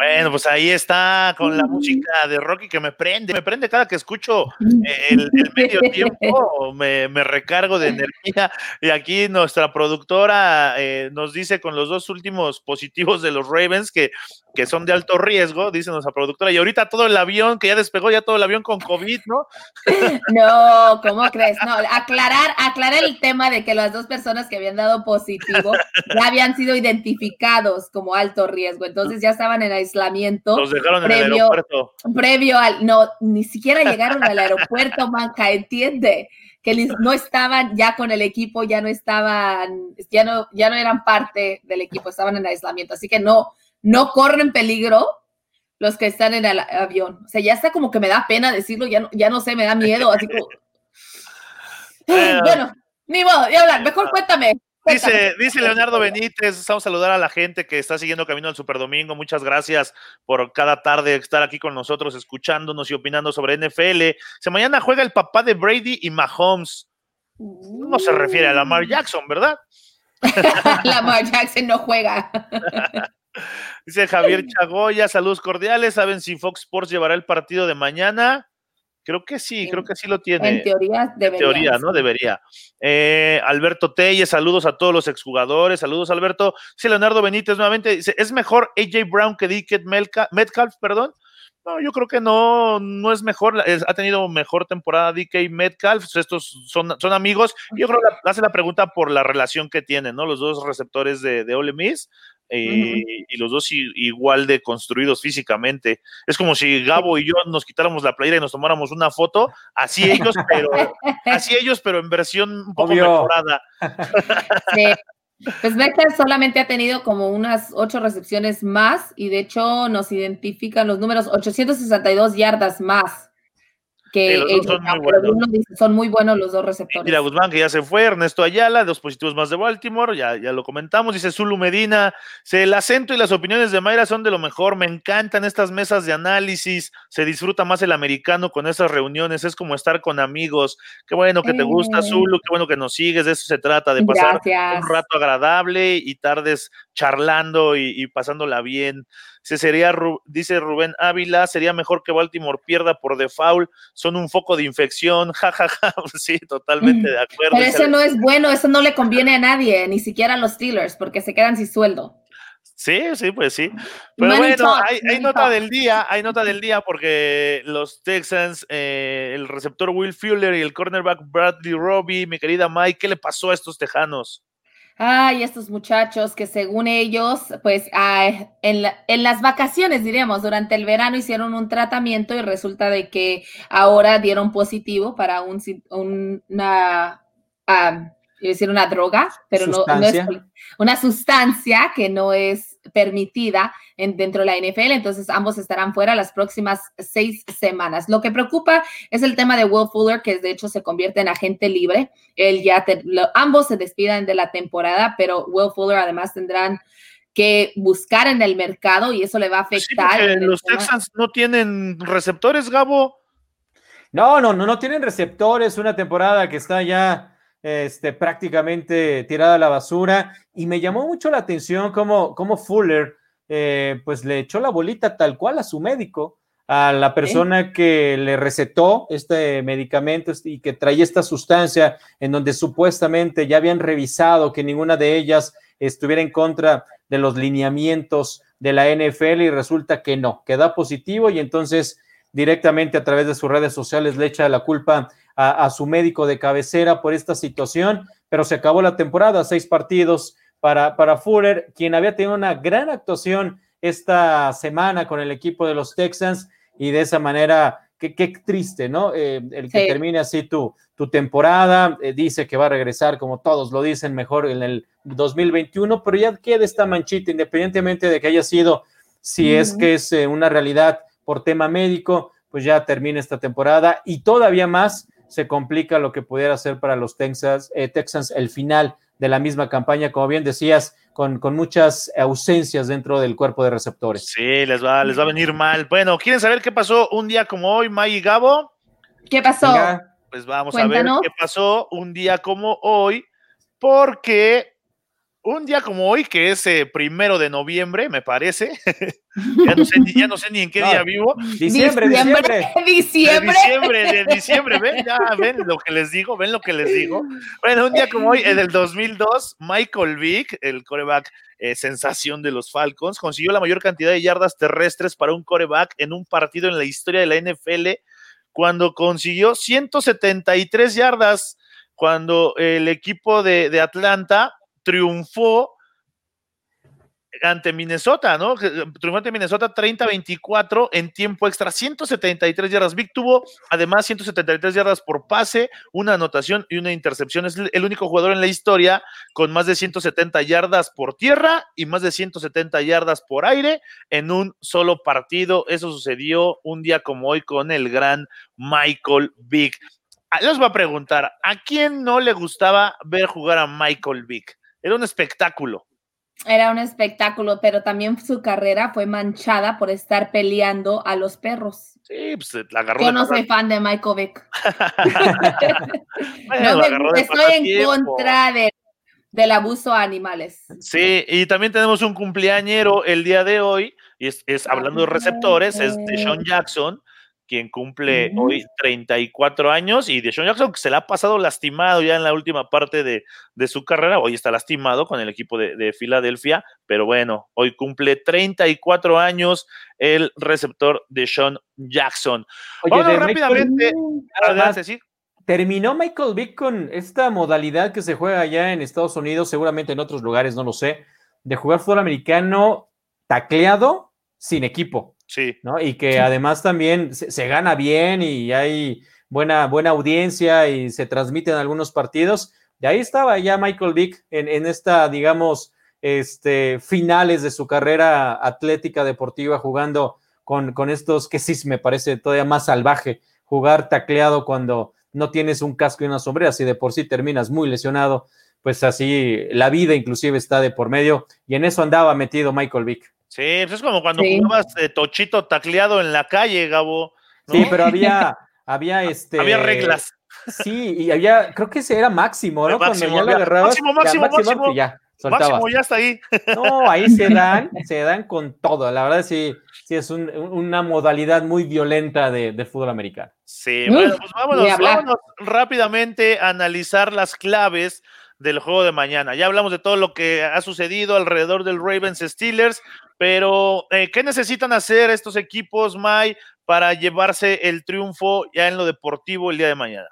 Bueno, pues ahí está con la música de Rocky que me prende, me prende cada que escucho eh, el, medio tiempo, me, recargo de energía. Y aquí nuestra productora eh, nos dice con los dos últimos positivos de los Ravens que, que son de alto riesgo, dice nuestra productora. Y ahorita todo el avión, que ya despegó ya todo el avión con COVID, ¿no? No, ¿cómo crees? No, aclarar, aclarar el tema de que las dos personas que habían dado positivo ya habían sido identificados como alto riesgo. Entonces ya estaban en aislamiento. Los dejaron previo, en el aeropuerto. Previo al, no, ni siquiera llegaron al aeropuerto, Manca, entiende que no estaban ya con el equipo, ya no estaban, ya no, ya no eran parte del equipo, estaban en aislamiento. Así que no, no corren peligro los que están en el avión. O sea, ya está como que me da pena decirlo, ya no, ya no sé, me da miedo, así como... bueno, ni modo, ya hablar, mejor cuéntame. Dice, dice Leonardo Benítez, vamos a saludar a la gente que está siguiendo Camino al Superdomingo. Muchas gracias por cada tarde estar aquí con nosotros, escuchándonos y opinando sobre NFL. Se mañana juega el papá de Brady y Mahomes. No se refiere a Lamar Jackson, ¿verdad? Lamar Jackson no juega. dice Javier Chagoya, saludos cordiales. ¿Saben si Fox Sports llevará el partido de mañana? Creo que sí, creo que sí lo tiene. En teoría debería. En teoría, ¿no? Debería. Eh, Alberto Telle, saludos a todos los exjugadores. Saludos, Alberto. Sí, Leonardo Benítez nuevamente dice, ¿es mejor AJ Brown que Dickett Metcalf, perdón? No, yo creo que no, no es mejor. ha tenido mejor temporada DK Metcalf. Estos son, son amigos. Yo creo que hace la pregunta por la relación que tienen, ¿no? Los dos receptores de, de Ole Miss. Eh, y los dos igual de construidos físicamente. Es como si Gabo y yo nos quitáramos la playera y nos tomáramos una foto, así ellos, pero así ellos, pero en versión un poco mejorada. Pues Becker solamente ha tenido como unas ocho recepciones más y de hecho nos identifican los números 862 yardas más que ellos, son, muy buenos. son, muy buenos. los dos receptores. Mira, Guzmán, que ya se fue, Ernesto Ayala, dos positivos más de Baltimore, ya, ya lo comentamos, dice Zulu Medina, el acento y las opiniones de Mayra son de lo mejor, me encantan estas mesas de análisis, se disfruta más el americano con esas reuniones, es como estar con amigos, qué bueno que te gusta, eh. Zulu, qué bueno que nos sigues, de eso se trata, de pasar un rato agradable y tardes charlando y, y pasándola bien. Se sería, dice Rubén Ávila, sería mejor que Baltimore pierda por default, son un foco de infección, jajaja, sí, totalmente de acuerdo. Pero eso no es bueno, eso no le conviene a nadie, ni siquiera a los Steelers, porque se quedan sin sueldo. Sí, sí, pues sí. Pero bueno, hay, nota del día, hay nota del día porque los Texans, eh, el receptor Will Fuller y el cornerback Bradley Robbie, mi querida Mike, ¿qué le pasó a estos tejanos? Ay, estos muchachos que según ellos, pues en, en, las vacaciones, diríamos, durante el verano hicieron un tratamiento y resulta de que ahora dieron positivo para un, una, decir una droga, pero no, no, es una sustancia que no es permitida en, dentro de la NFL, entonces ambos estarán fuera las próximas seis semanas. Lo que preocupa es el tema de Will Fuller, que de hecho se convierte en agente libre. Él ya ambos se despidan de la temporada, pero Will Fuller además tendrán que buscar en el mercado y eso le va a afectar. los Texans no tienen receptores, Gabo. No, no, no, no tienen receptores. Una temporada que está ya este, prácticamente tirada a la basura. Y me llamó mucho la atención cómo, cómo Fuller eh, pues le echó la bolita tal cual a su médico, a la persona que le recetó este medicamento y que traía esta sustancia en donde supuestamente ya habían revisado que ninguna de ellas estuviera en contra de los lineamientos de la NFL y resulta que no, que da positivo y entonces directamente a través de sus redes sociales le echa la culpa a, su médico de cabecera por esta situación. pero se acabó la temporada, seis partidos para, para Fuller, quien había tenido una gran actuación esta semana con el equipo de los Texans y de esa manera, qué, triste, ¿no? Eh, el que termine así tu, tu temporada, eh, dice que va a regresar, como todos lo dicen, mejor en el 2021, pero ya queda esta manchita, independientemente de que haya sido, si es que es eh, una realidad por tema médico, pues ya termina esta temporada y todavía más se complica lo que pudiera ser para los Texans, Texans el final de la misma campaña, como bien decías, con, con, muchas ausencias dentro del cuerpo de receptores. Sí, les va, les va a venir mal. Bueno, ¿quieren saber qué pasó un día como hoy, May y Gabo? ¿Qué pasó? Pues vamos a ver qué pasó un día como hoy, porque un día como hoy, que es eh, primero de noviembre, me parece. ya, no sé, ya, no sé, ni en qué día vivo. Diciembre, diciembre. Diciembre. diciembre, de diciembre. Ven, ya, ven lo que les digo, ven lo que les digo. Bueno, un día como hoy, en el 2002, Michael Vick, el coreback eh, sensación de los Falcons, consiguió la mayor cantidad de yardas terrestres para un coreback en un partido en la historia de la NFL, cuando consiguió 173 yardas, cuando el equipo de, de Atlanta triunfó ante Minnesota, ¿no? Triunfó ante Minnesota 30-24 en tiempo extra, 173 yardas. Vic tuvo además 173 yardas por pase, una anotación y una intercepción. Es el único jugador en la historia con más de 170 yardas por tierra y más de 170 yardas por aire en un solo partido. Eso sucedió un día como hoy con el gran Michael Vick. Ah, les voy a preguntar, ¿a quién no le gustaba ver jugar a Michael Vick? Era un espectáculo. Era un espectáculo, pero también su carrera fue manchada por estar peleando a los perros. Sí, pues la agarró. Yo no soy fan de Michael Vick. no estoy en contra del abuso a animales. Sí, y también tenemos un cumpleañero el día de hoy, y es, es hablando de receptores, es de Sean Jackson, quien cumple hoy 34 años, y de Sean Jackson, que se le ha pasado lastimado ya en la última parte de, su carrera, hoy está lastimado con el equipo de, Filadelfia, pero bueno, hoy cumple 34 años el receptor de Sean Jackson. Oye, rápidamente, Terminó Michael Vick con esta modalidad que se juega allá en Estados Unidos, seguramente en otros lugares, no lo sé, de jugar fútbol americano tacleado sin equipo. Sí. ¿no? Y que además también se, gana bien y hay buena, buena audiencia y se transmiten algunos partidos. Y ahí estaba ya Michael Vick en, esta, digamos, este, finales de su carrera atlética deportiva jugando con, con estos que sí me parece todavía más salvaje, jugar tacleado cuando no tienes un casco y una sombrera, si de por sí terminas muy lesionado, pues así la vida inclusive está de por medio y en eso andaba metido Michael Vick. Sí, pues es como cuando jugabas tochito tacleado en la calle, Gabo. Sí, pero había, había este. Había reglas. Sí, y había, creo que ese era máximo, ¿no? Máximo, cuando ya lo agarrabas. Máximo, máximo, ya, máximo. Ya, máximo, ya está ahí. No, ahí se dan, se dan con todo. La verdad, sí, sí es una modalidad muy violenta de, fútbol americano. Sí, bueno, pues vámonos, vámonos rápidamente a analizar las claves del juego de mañana. Ya hablamos de todo lo que ha sucedido alrededor del Ravens Steelers, pero eh, ¿qué necesitan hacer estos equipos, May, para llevarse el triunfo ya en lo deportivo el día de mañana?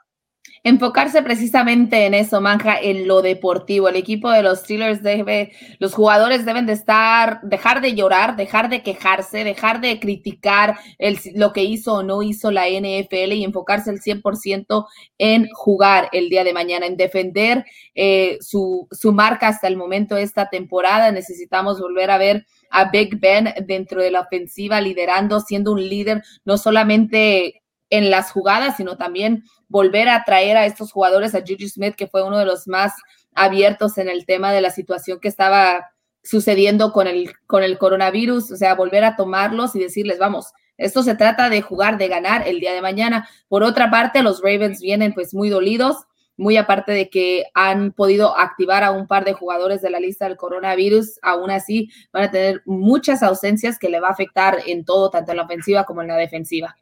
Enfocarse precisamente en eso, Manja, en lo deportivo. El equipo de los Steelers debe, los jugadores deben de estar, dejar de llorar, dejar de quejarse, dejar de criticar el, lo que hizo o no hizo la NFL y enfocarse el 100% en jugar el día de mañana, en defender eh, su, su marca hasta el momento de esta temporada. Necesitamos volver a ver a Big Ben dentro de la ofensiva, liderando, siendo un líder, no solamente en las jugadas, sino también volver a traer a estos jugadores, a Juju Smith, que fue uno de los más abiertos en el tema de la situación que estaba sucediendo con el, con el coronavirus, o sea, volver a tomarlos y decirles, vamos, esto se trata de jugar, de ganar el día de mañana. Por otra parte, los Ravens vienen pues muy dolidos, muy aparte de que han podido activar a un par de jugadores de la lista del coronavirus, aún así van a tener muchas ausencias que le va a afectar en todo, tanto en la ofensiva como en la defensiva.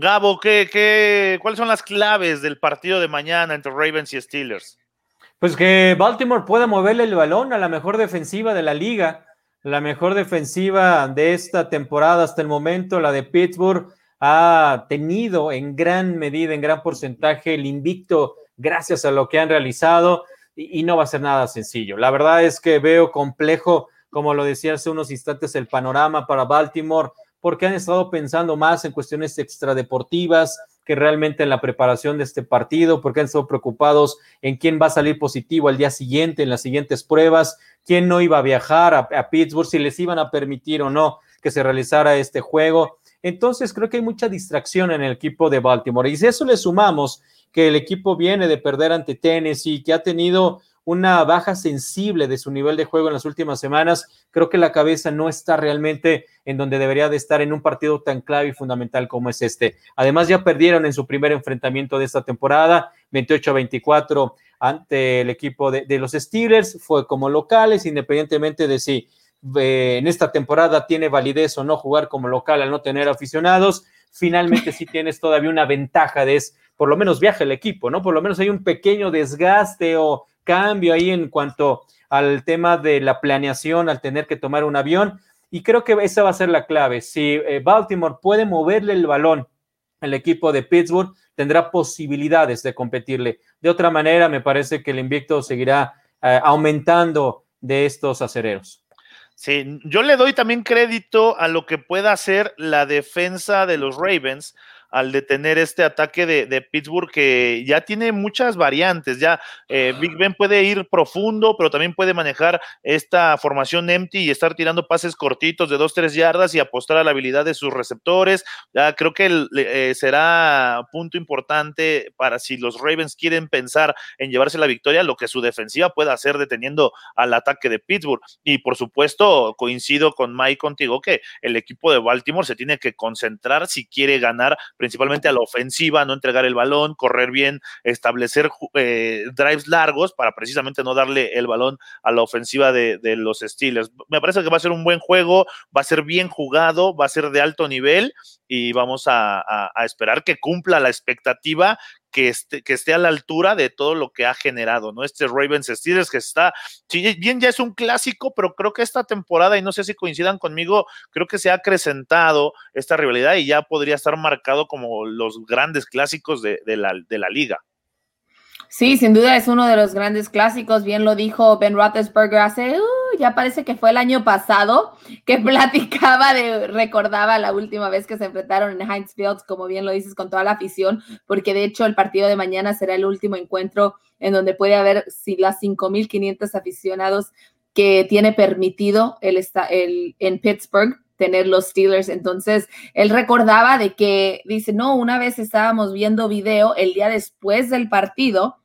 Gabo, ¿qué, qué, cuáles son las claves del partido de mañana entre Ravens y Steelers? Pues que Baltimore pueda moverle el balón a la mejor defensiva de la liga, la mejor defensiva de esta temporada hasta el momento, la de Pittsburgh, ha tenido en gran medida, en gran porcentaje el invicto gracias a lo que han realizado. y, no va a ser nada sencillo. La verdad es que veo complejo, como lo decía hace unos instantes, el panorama para Baltimore, porque han estado pensando más en cuestiones extradeportivas que realmente en la preparación de este partido, porque han estado preocupados en quién va a salir positivo al día siguiente, en las siguientes pruebas, quién no iba a viajar a, a Pittsburgh, si les iban a permitir o no que se realizara este juego. Entonces creo que hay mucha distracción en el equipo de Baltimore. Y si eso le sumamos que el equipo viene de perder ante Tennessee, que ha tenido una baja sensible de su nivel de juego en las últimas semanas, creo que la cabeza no está realmente en donde debería de estar en un partido tan clave y fundamental como es este. Además, ya perdieron en su primer enfrentamiento de esta temporada, 28 a 24 ante el equipo de, los Steelers, fue como locales, independientemente de si eh, en esta temporada tiene validez o no jugar como local al no tener aficionados, finalmente sí tienes todavía una ventaja de es, por lo menos viaja el equipo, ¿no? Por lo menos hay un pequeño desgaste o cambio ahí en cuanto al tema de la planeación, al tener que tomar un avión. Y creo que esa va a ser la clave. Si eh, Baltimore puede moverle el balón al equipo de Pittsburgh, tendrá posibilidades de competirle. De otra manera, me parece que el invicto seguirá eh, aumentando de estos acereros. Sí, yo le doy también crédito a lo que pueda hacer la defensa de los Ravens, al detener este ataque de, Pittsburgh que ya tiene muchas variantes. Ya eh, Big Ben puede ir profundo, pero también puede manejar esta formación empty y estar tirando pases cortitos de dos, tres yardas y apostar a la habilidad de sus receptores. Ya creo que eh, será punto importante para si los Ravens quieren pensar en llevarse la victoria, lo que su defensiva pueda hacer deteniendo al ataque de Pittsburgh. Y por supuesto, coincido con Mike contigo que el equipo de Baltimore se tiene que concentrar si quiere ganar principalmente a la ofensiva, no entregar el balón, correr bien, establecer eh, drives largos para precisamente no darle el balón a la ofensiva de, los Steelers. Me parece que va a ser un buen juego, va a ser bien jugado, va a ser de alto nivel y vamos a esperar que cumpla la expectativa que esté, que esté a la altura de todo lo que ha generado, ¿no? Este Ravens Steelers que está, si bien ya es un clásico, pero creo que esta temporada, y no sé si coincidan conmigo, creo que se ha acrecentado esta rivalidad y ya podría estar marcado como los grandes clásicos de, la, de la liga. Sí, sin duda es uno de los grandes clásicos. Bien lo dijo Ben Roethlisberger hace, uh, ya parece que fue el año pasado, que platicaba de, recordaba la última vez que se enfrentaron en Heinz Field, como bien lo dices, con toda la afición, porque de hecho el partido de mañana será el último encuentro en donde puede haber si las 5.500 aficionados que tiene permitido el, el, en Pittsburgh tener los Steelers. Entonces, él recordaba de que, dice, no, una vez estábamos viendo video el día después del partido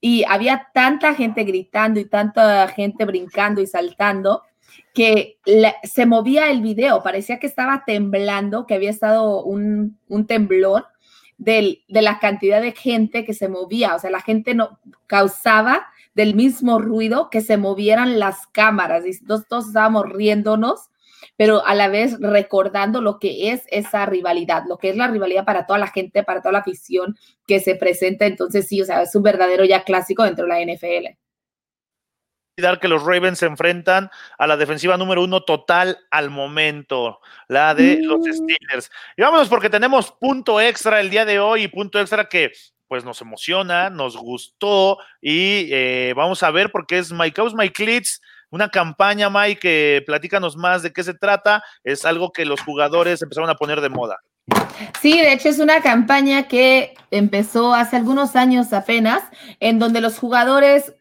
y había tanta gente gritando y tanta gente brincando y saltando que se movía el video, parecía que estaba temblando, que había estado un, temblor de la cantidad de gente que se movía, o sea, la gente no causaba del mismo ruido que se movieran las cámaras. Y todos estábamos riéndonos pero a la vez recordando lo que es esa rivalidad, lo que es la rivalidad para toda la gente, para toda la afición que se presenta. Entonces, sí, o sea, es un verdadero ya clásico dentro de la NFL que los Ravens se enfrentan a la defensiva número uno total al momento, la de los mm. Steelers. Y vámonos porque tenemos punto extra el día de hoy y punto extra que pues nos emociona, nos gustó y eh, vamos a ver porque es My House, My Cleats una campaña, Mike, platícanos más de qué se trata. Es algo que los jugadores empezaron a poner de moda. Sí, de hecho es una campaña que empezó hace algunos años apenas, en donde los jugadores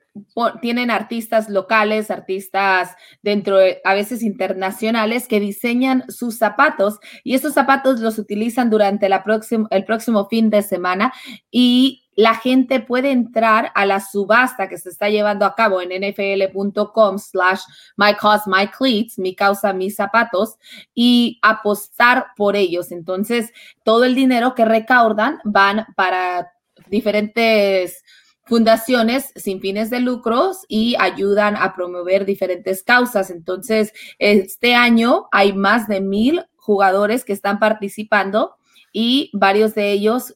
tienen artistas locales, artistas dentro, a veces internacionales, que diseñan sus zapatos y esos zapatos los utilizan durante la el próximo fin de semana y la gente puede entrar a la subasta que se está llevando a cabo en nfl.com slash my cause, my cleats, mi causa, mis zapatos, y apostar por ellos. Entonces, todo el dinero que recaudan van para diferentes fundaciones sin fines de lucros y ayudan a promover diferentes causas. Entonces, este año hay más de mil jugadores que están participando y varios de ellos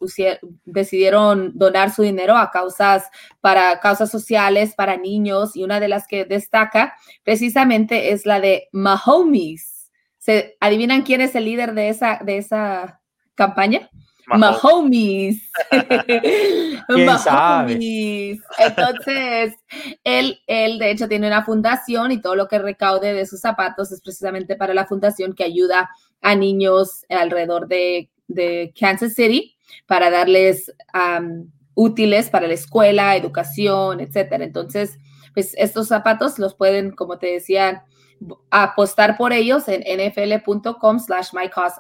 decidieron donar su dinero a causas para causas sociales, para niños, y una de las que destaca precisamente es la de Mahomes. ¿Se adivinan quién es el líder de esa, de esa campaña? Mahomes. Mahomes. Entonces, él, él de hecho tiene una fundación y todo lo que recaude de sus zapatos es precisamente para la fundación que ayuda a niños alrededor de, de Kansas City para darles útiles para la escuela, educación, etcétera. Entonces, pues estos zapatos los pueden, como te decía, apostar por ellos en nfl.com slash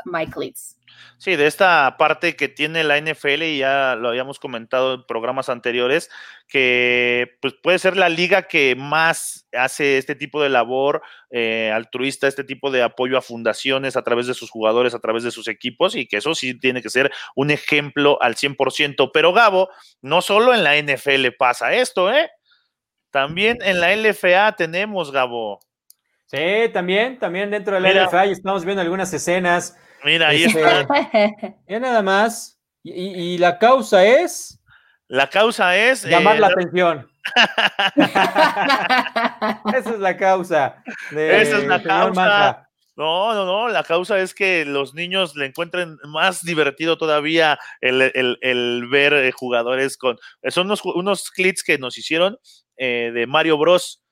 mycleats. Sí, de esta parte que tiene la NFL, y ya lo habíamos comentado en programas anteriores, que pues, puede ser la liga que más hace este tipo de labor eh, altruista, este tipo de apoyo a fundaciones a través de sus jugadores, a través de sus equipos, y que eso sí tiene que ser un ejemplo al 100%. Pero Gabo, no solo en la NFL pasa esto, ¿eh? También en la LFA tenemos, Gabo. Sí, también, también dentro de la LFA y estamos viendo algunas escenas. Mira, ahí este, está. Ya nada más. Y, la causa es. La causa es. Llamar eh, la atención. Esa es la causa. Esa es la causa. No, no, no, la causa es que los niños le encuentren más divertido todavía el, ver eh, jugadores con... Son unos, unos clips que nos hicieron eh, de Mario Bros.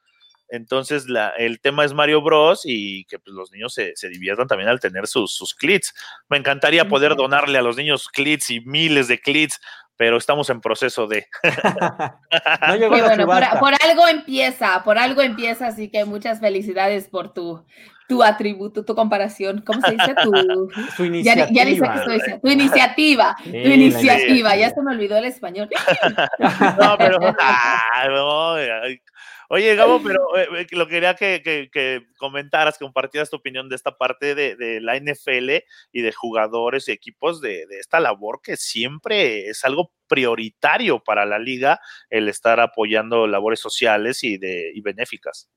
Entonces, el tema es Mario Bros. y que pues, los niños se, diviertan también al tener sus, sus clits. Me encantaría poder donarle a los niños clits y miles de clits, pero estamos en proceso de. por, algo empieza, por algo empieza, así que muchas felicidades por tu, tu atributo, tu comparación, ¿cómo se dice? Tu, iniciativa. Ya, ya tu iniciativa, tu iniciativa, ya se me olvidó el español. no, pero. Oye, Gabo, pero eh, eh, lo quería que, que, comentaras, que compartieras tu opinión de esta parte de, la NFL y de jugadores y equipos de, esta labor que siempre es algo prioritario para la liga, el estar apoyando labores sociales y, de, y benéficas.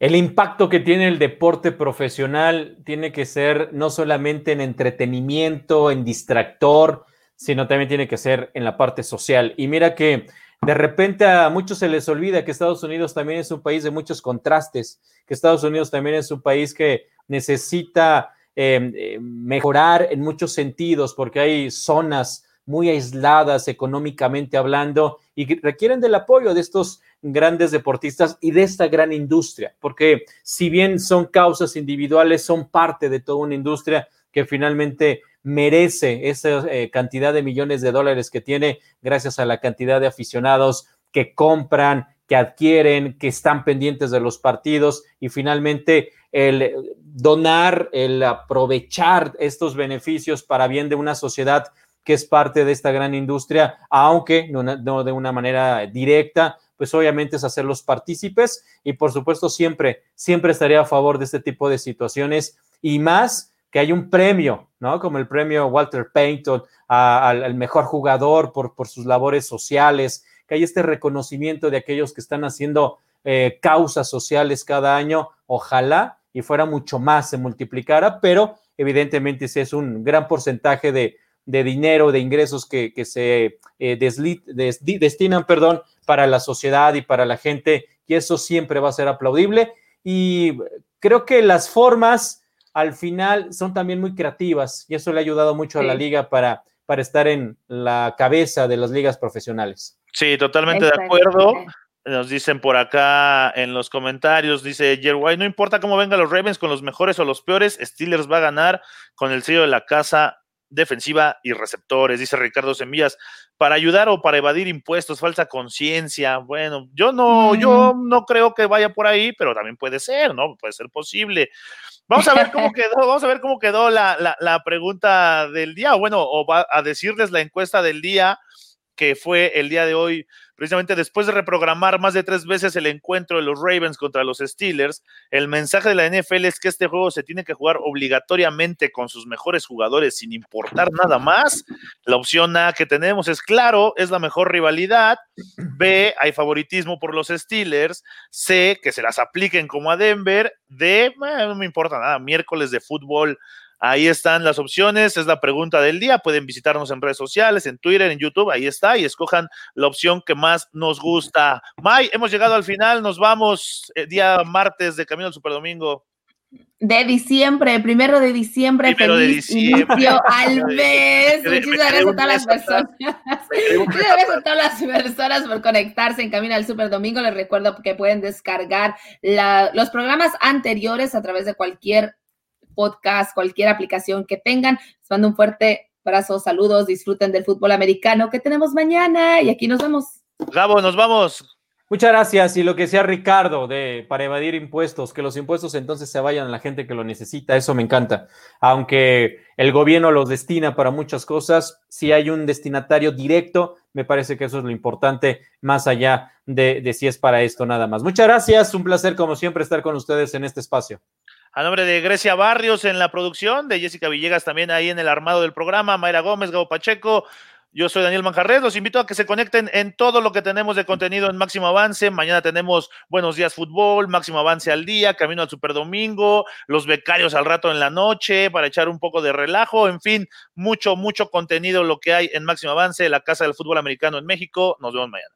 El impacto que tiene el deporte profesional tiene que ser no solamente en entretenimiento, en distractor, sino también tiene que ser en la parte social. Y mira que de repente a muchos se les olvida que Estados Unidos también es un país de muchos contrastes, que Estados Unidos también es un país que necesita em, eh, mejorar en muchos sentidos porque hay zonas muy aisladas económicamente hablando y requieren del apoyo de estos grandes deportistas y de esta gran industria, porque si bien son causas individuales, son parte de toda una industria que finalmente merece esa eh, cantidad de millones de dólares que tiene gracias a la cantidad de aficionados que compran, que adquieren, que están pendientes de los partidos y finalmente el donar, el aprovechar estos beneficios para bien de una sociedad que es parte de esta gran industria, aunque no, de una manera directa, pues obviamente es hacerlos partícipes y por supuesto siempre, siempre estaría a favor de este tipo de situaciones y más que hay un premio, ¿no? Como el premio Walter Payton al, mejor jugador por, sus labores sociales, que hay este reconocimiento de aquellos que están haciendo eh, causas sociales cada año, ojalá y fuera mucho más, se multiplicara, pero evidentemente ese es un gran porcentaje de, dinero, de ingresos que, se eh, destinan, perdón, para la sociedad y para la gente, y eso siempre va a ser aplaudible. Y creo que las formas al final son también muy creativas y eso le ha ayudado mucho a la liga para, para estar en la cabeza de las ligas profesionales. Sí, totalmente de acuerdo. Nos dicen por acá en los comentarios, dice Jerway, no importa cómo vengan los Ravens con los mejores o los peores, Steelers va a ganar con el sello de la casa defensiva y receptores, dice Ricardo Semillas, para ayudar o para evadir impuestos, falsa conciencia. Bueno, yo no, yo mm. no creo que vaya por ahí, pero también puede ser, ¿no? Puede ser posible. Vamos a ver cómo quedó, vamos a ver cómo quedó la, la, pregunta del día, bueno, o va a decirles la encuesta del día, que fue el día de hoy, precisamente después de reprogramar más de tres veces el encuentro de los Ravens contra los Steelers, el mensaje de la NFL es que este juego se tiene que jugar obligatoriamente con sus mejores jugadores sin importar nada más. La opción A que tenemos es claro, es la mejor rivalidad. B, hay favoritismo por los Steelers. C, que se las apliquen como a Denver. D, no me importa nada, miércoles de fútbol Ahí están las opciones, es la pregunta del día. Pueden visitarnos en redes sociales, en Twitter, en YouTube, ahí está, y escojan la opción que más nos gusta. May, hemos llegado al final, nos vamos el eh, día martes de Camino al Superdomingo. de diciembre, primero de diciembre, primero feliz de diciembre. al mes. Muchísimas gracias a todas las personas. Muchas gracias a todas las personas por conectarse en Camino al Super Domingo. Les recuerdo que pueden descargar la, los programas anteriores a través de cualquier podcast, cualquier aplicación que tengan. Les mando un fuerte abrazo, saludos, disfruten del fútbol americano que tenemos mañana y aquí nos vemos. Gabo, nos vamos. Muchas gracias. Y lo que sea Ricardo de para evadir impuestos, que los impuestos entonces se vayan a la gente que lo necesita, eso me encanta. Aunque el gobierno los destina para muchas cosas, si hay un destinatario directo, me parece que eso es lo importante, más allá de, de si es para esto nada más. Muchas gracias, un placer como siempre estar con ustedes en este espacio. A nombre de Grecia Barrios en la producción, de Jessica Villegas también ahí en el armado del programa, Mayra Gómez, Gabo Pacheco, yo soy Daniel Manjarres, los invito a que se conecten en todo lo que tenemos de contenido en Máximo Avance. Mañana tenemos Buenos Días Fútbol, Máximo Avance al día, Camino al Super Domingo, los becarios al rato en la noche para echar un poco de relajo. En fin, mucho, mucho contenido lo que hay en Máximo Avance, la Casa del Fútbol Americano en México. Nos vemos mañana.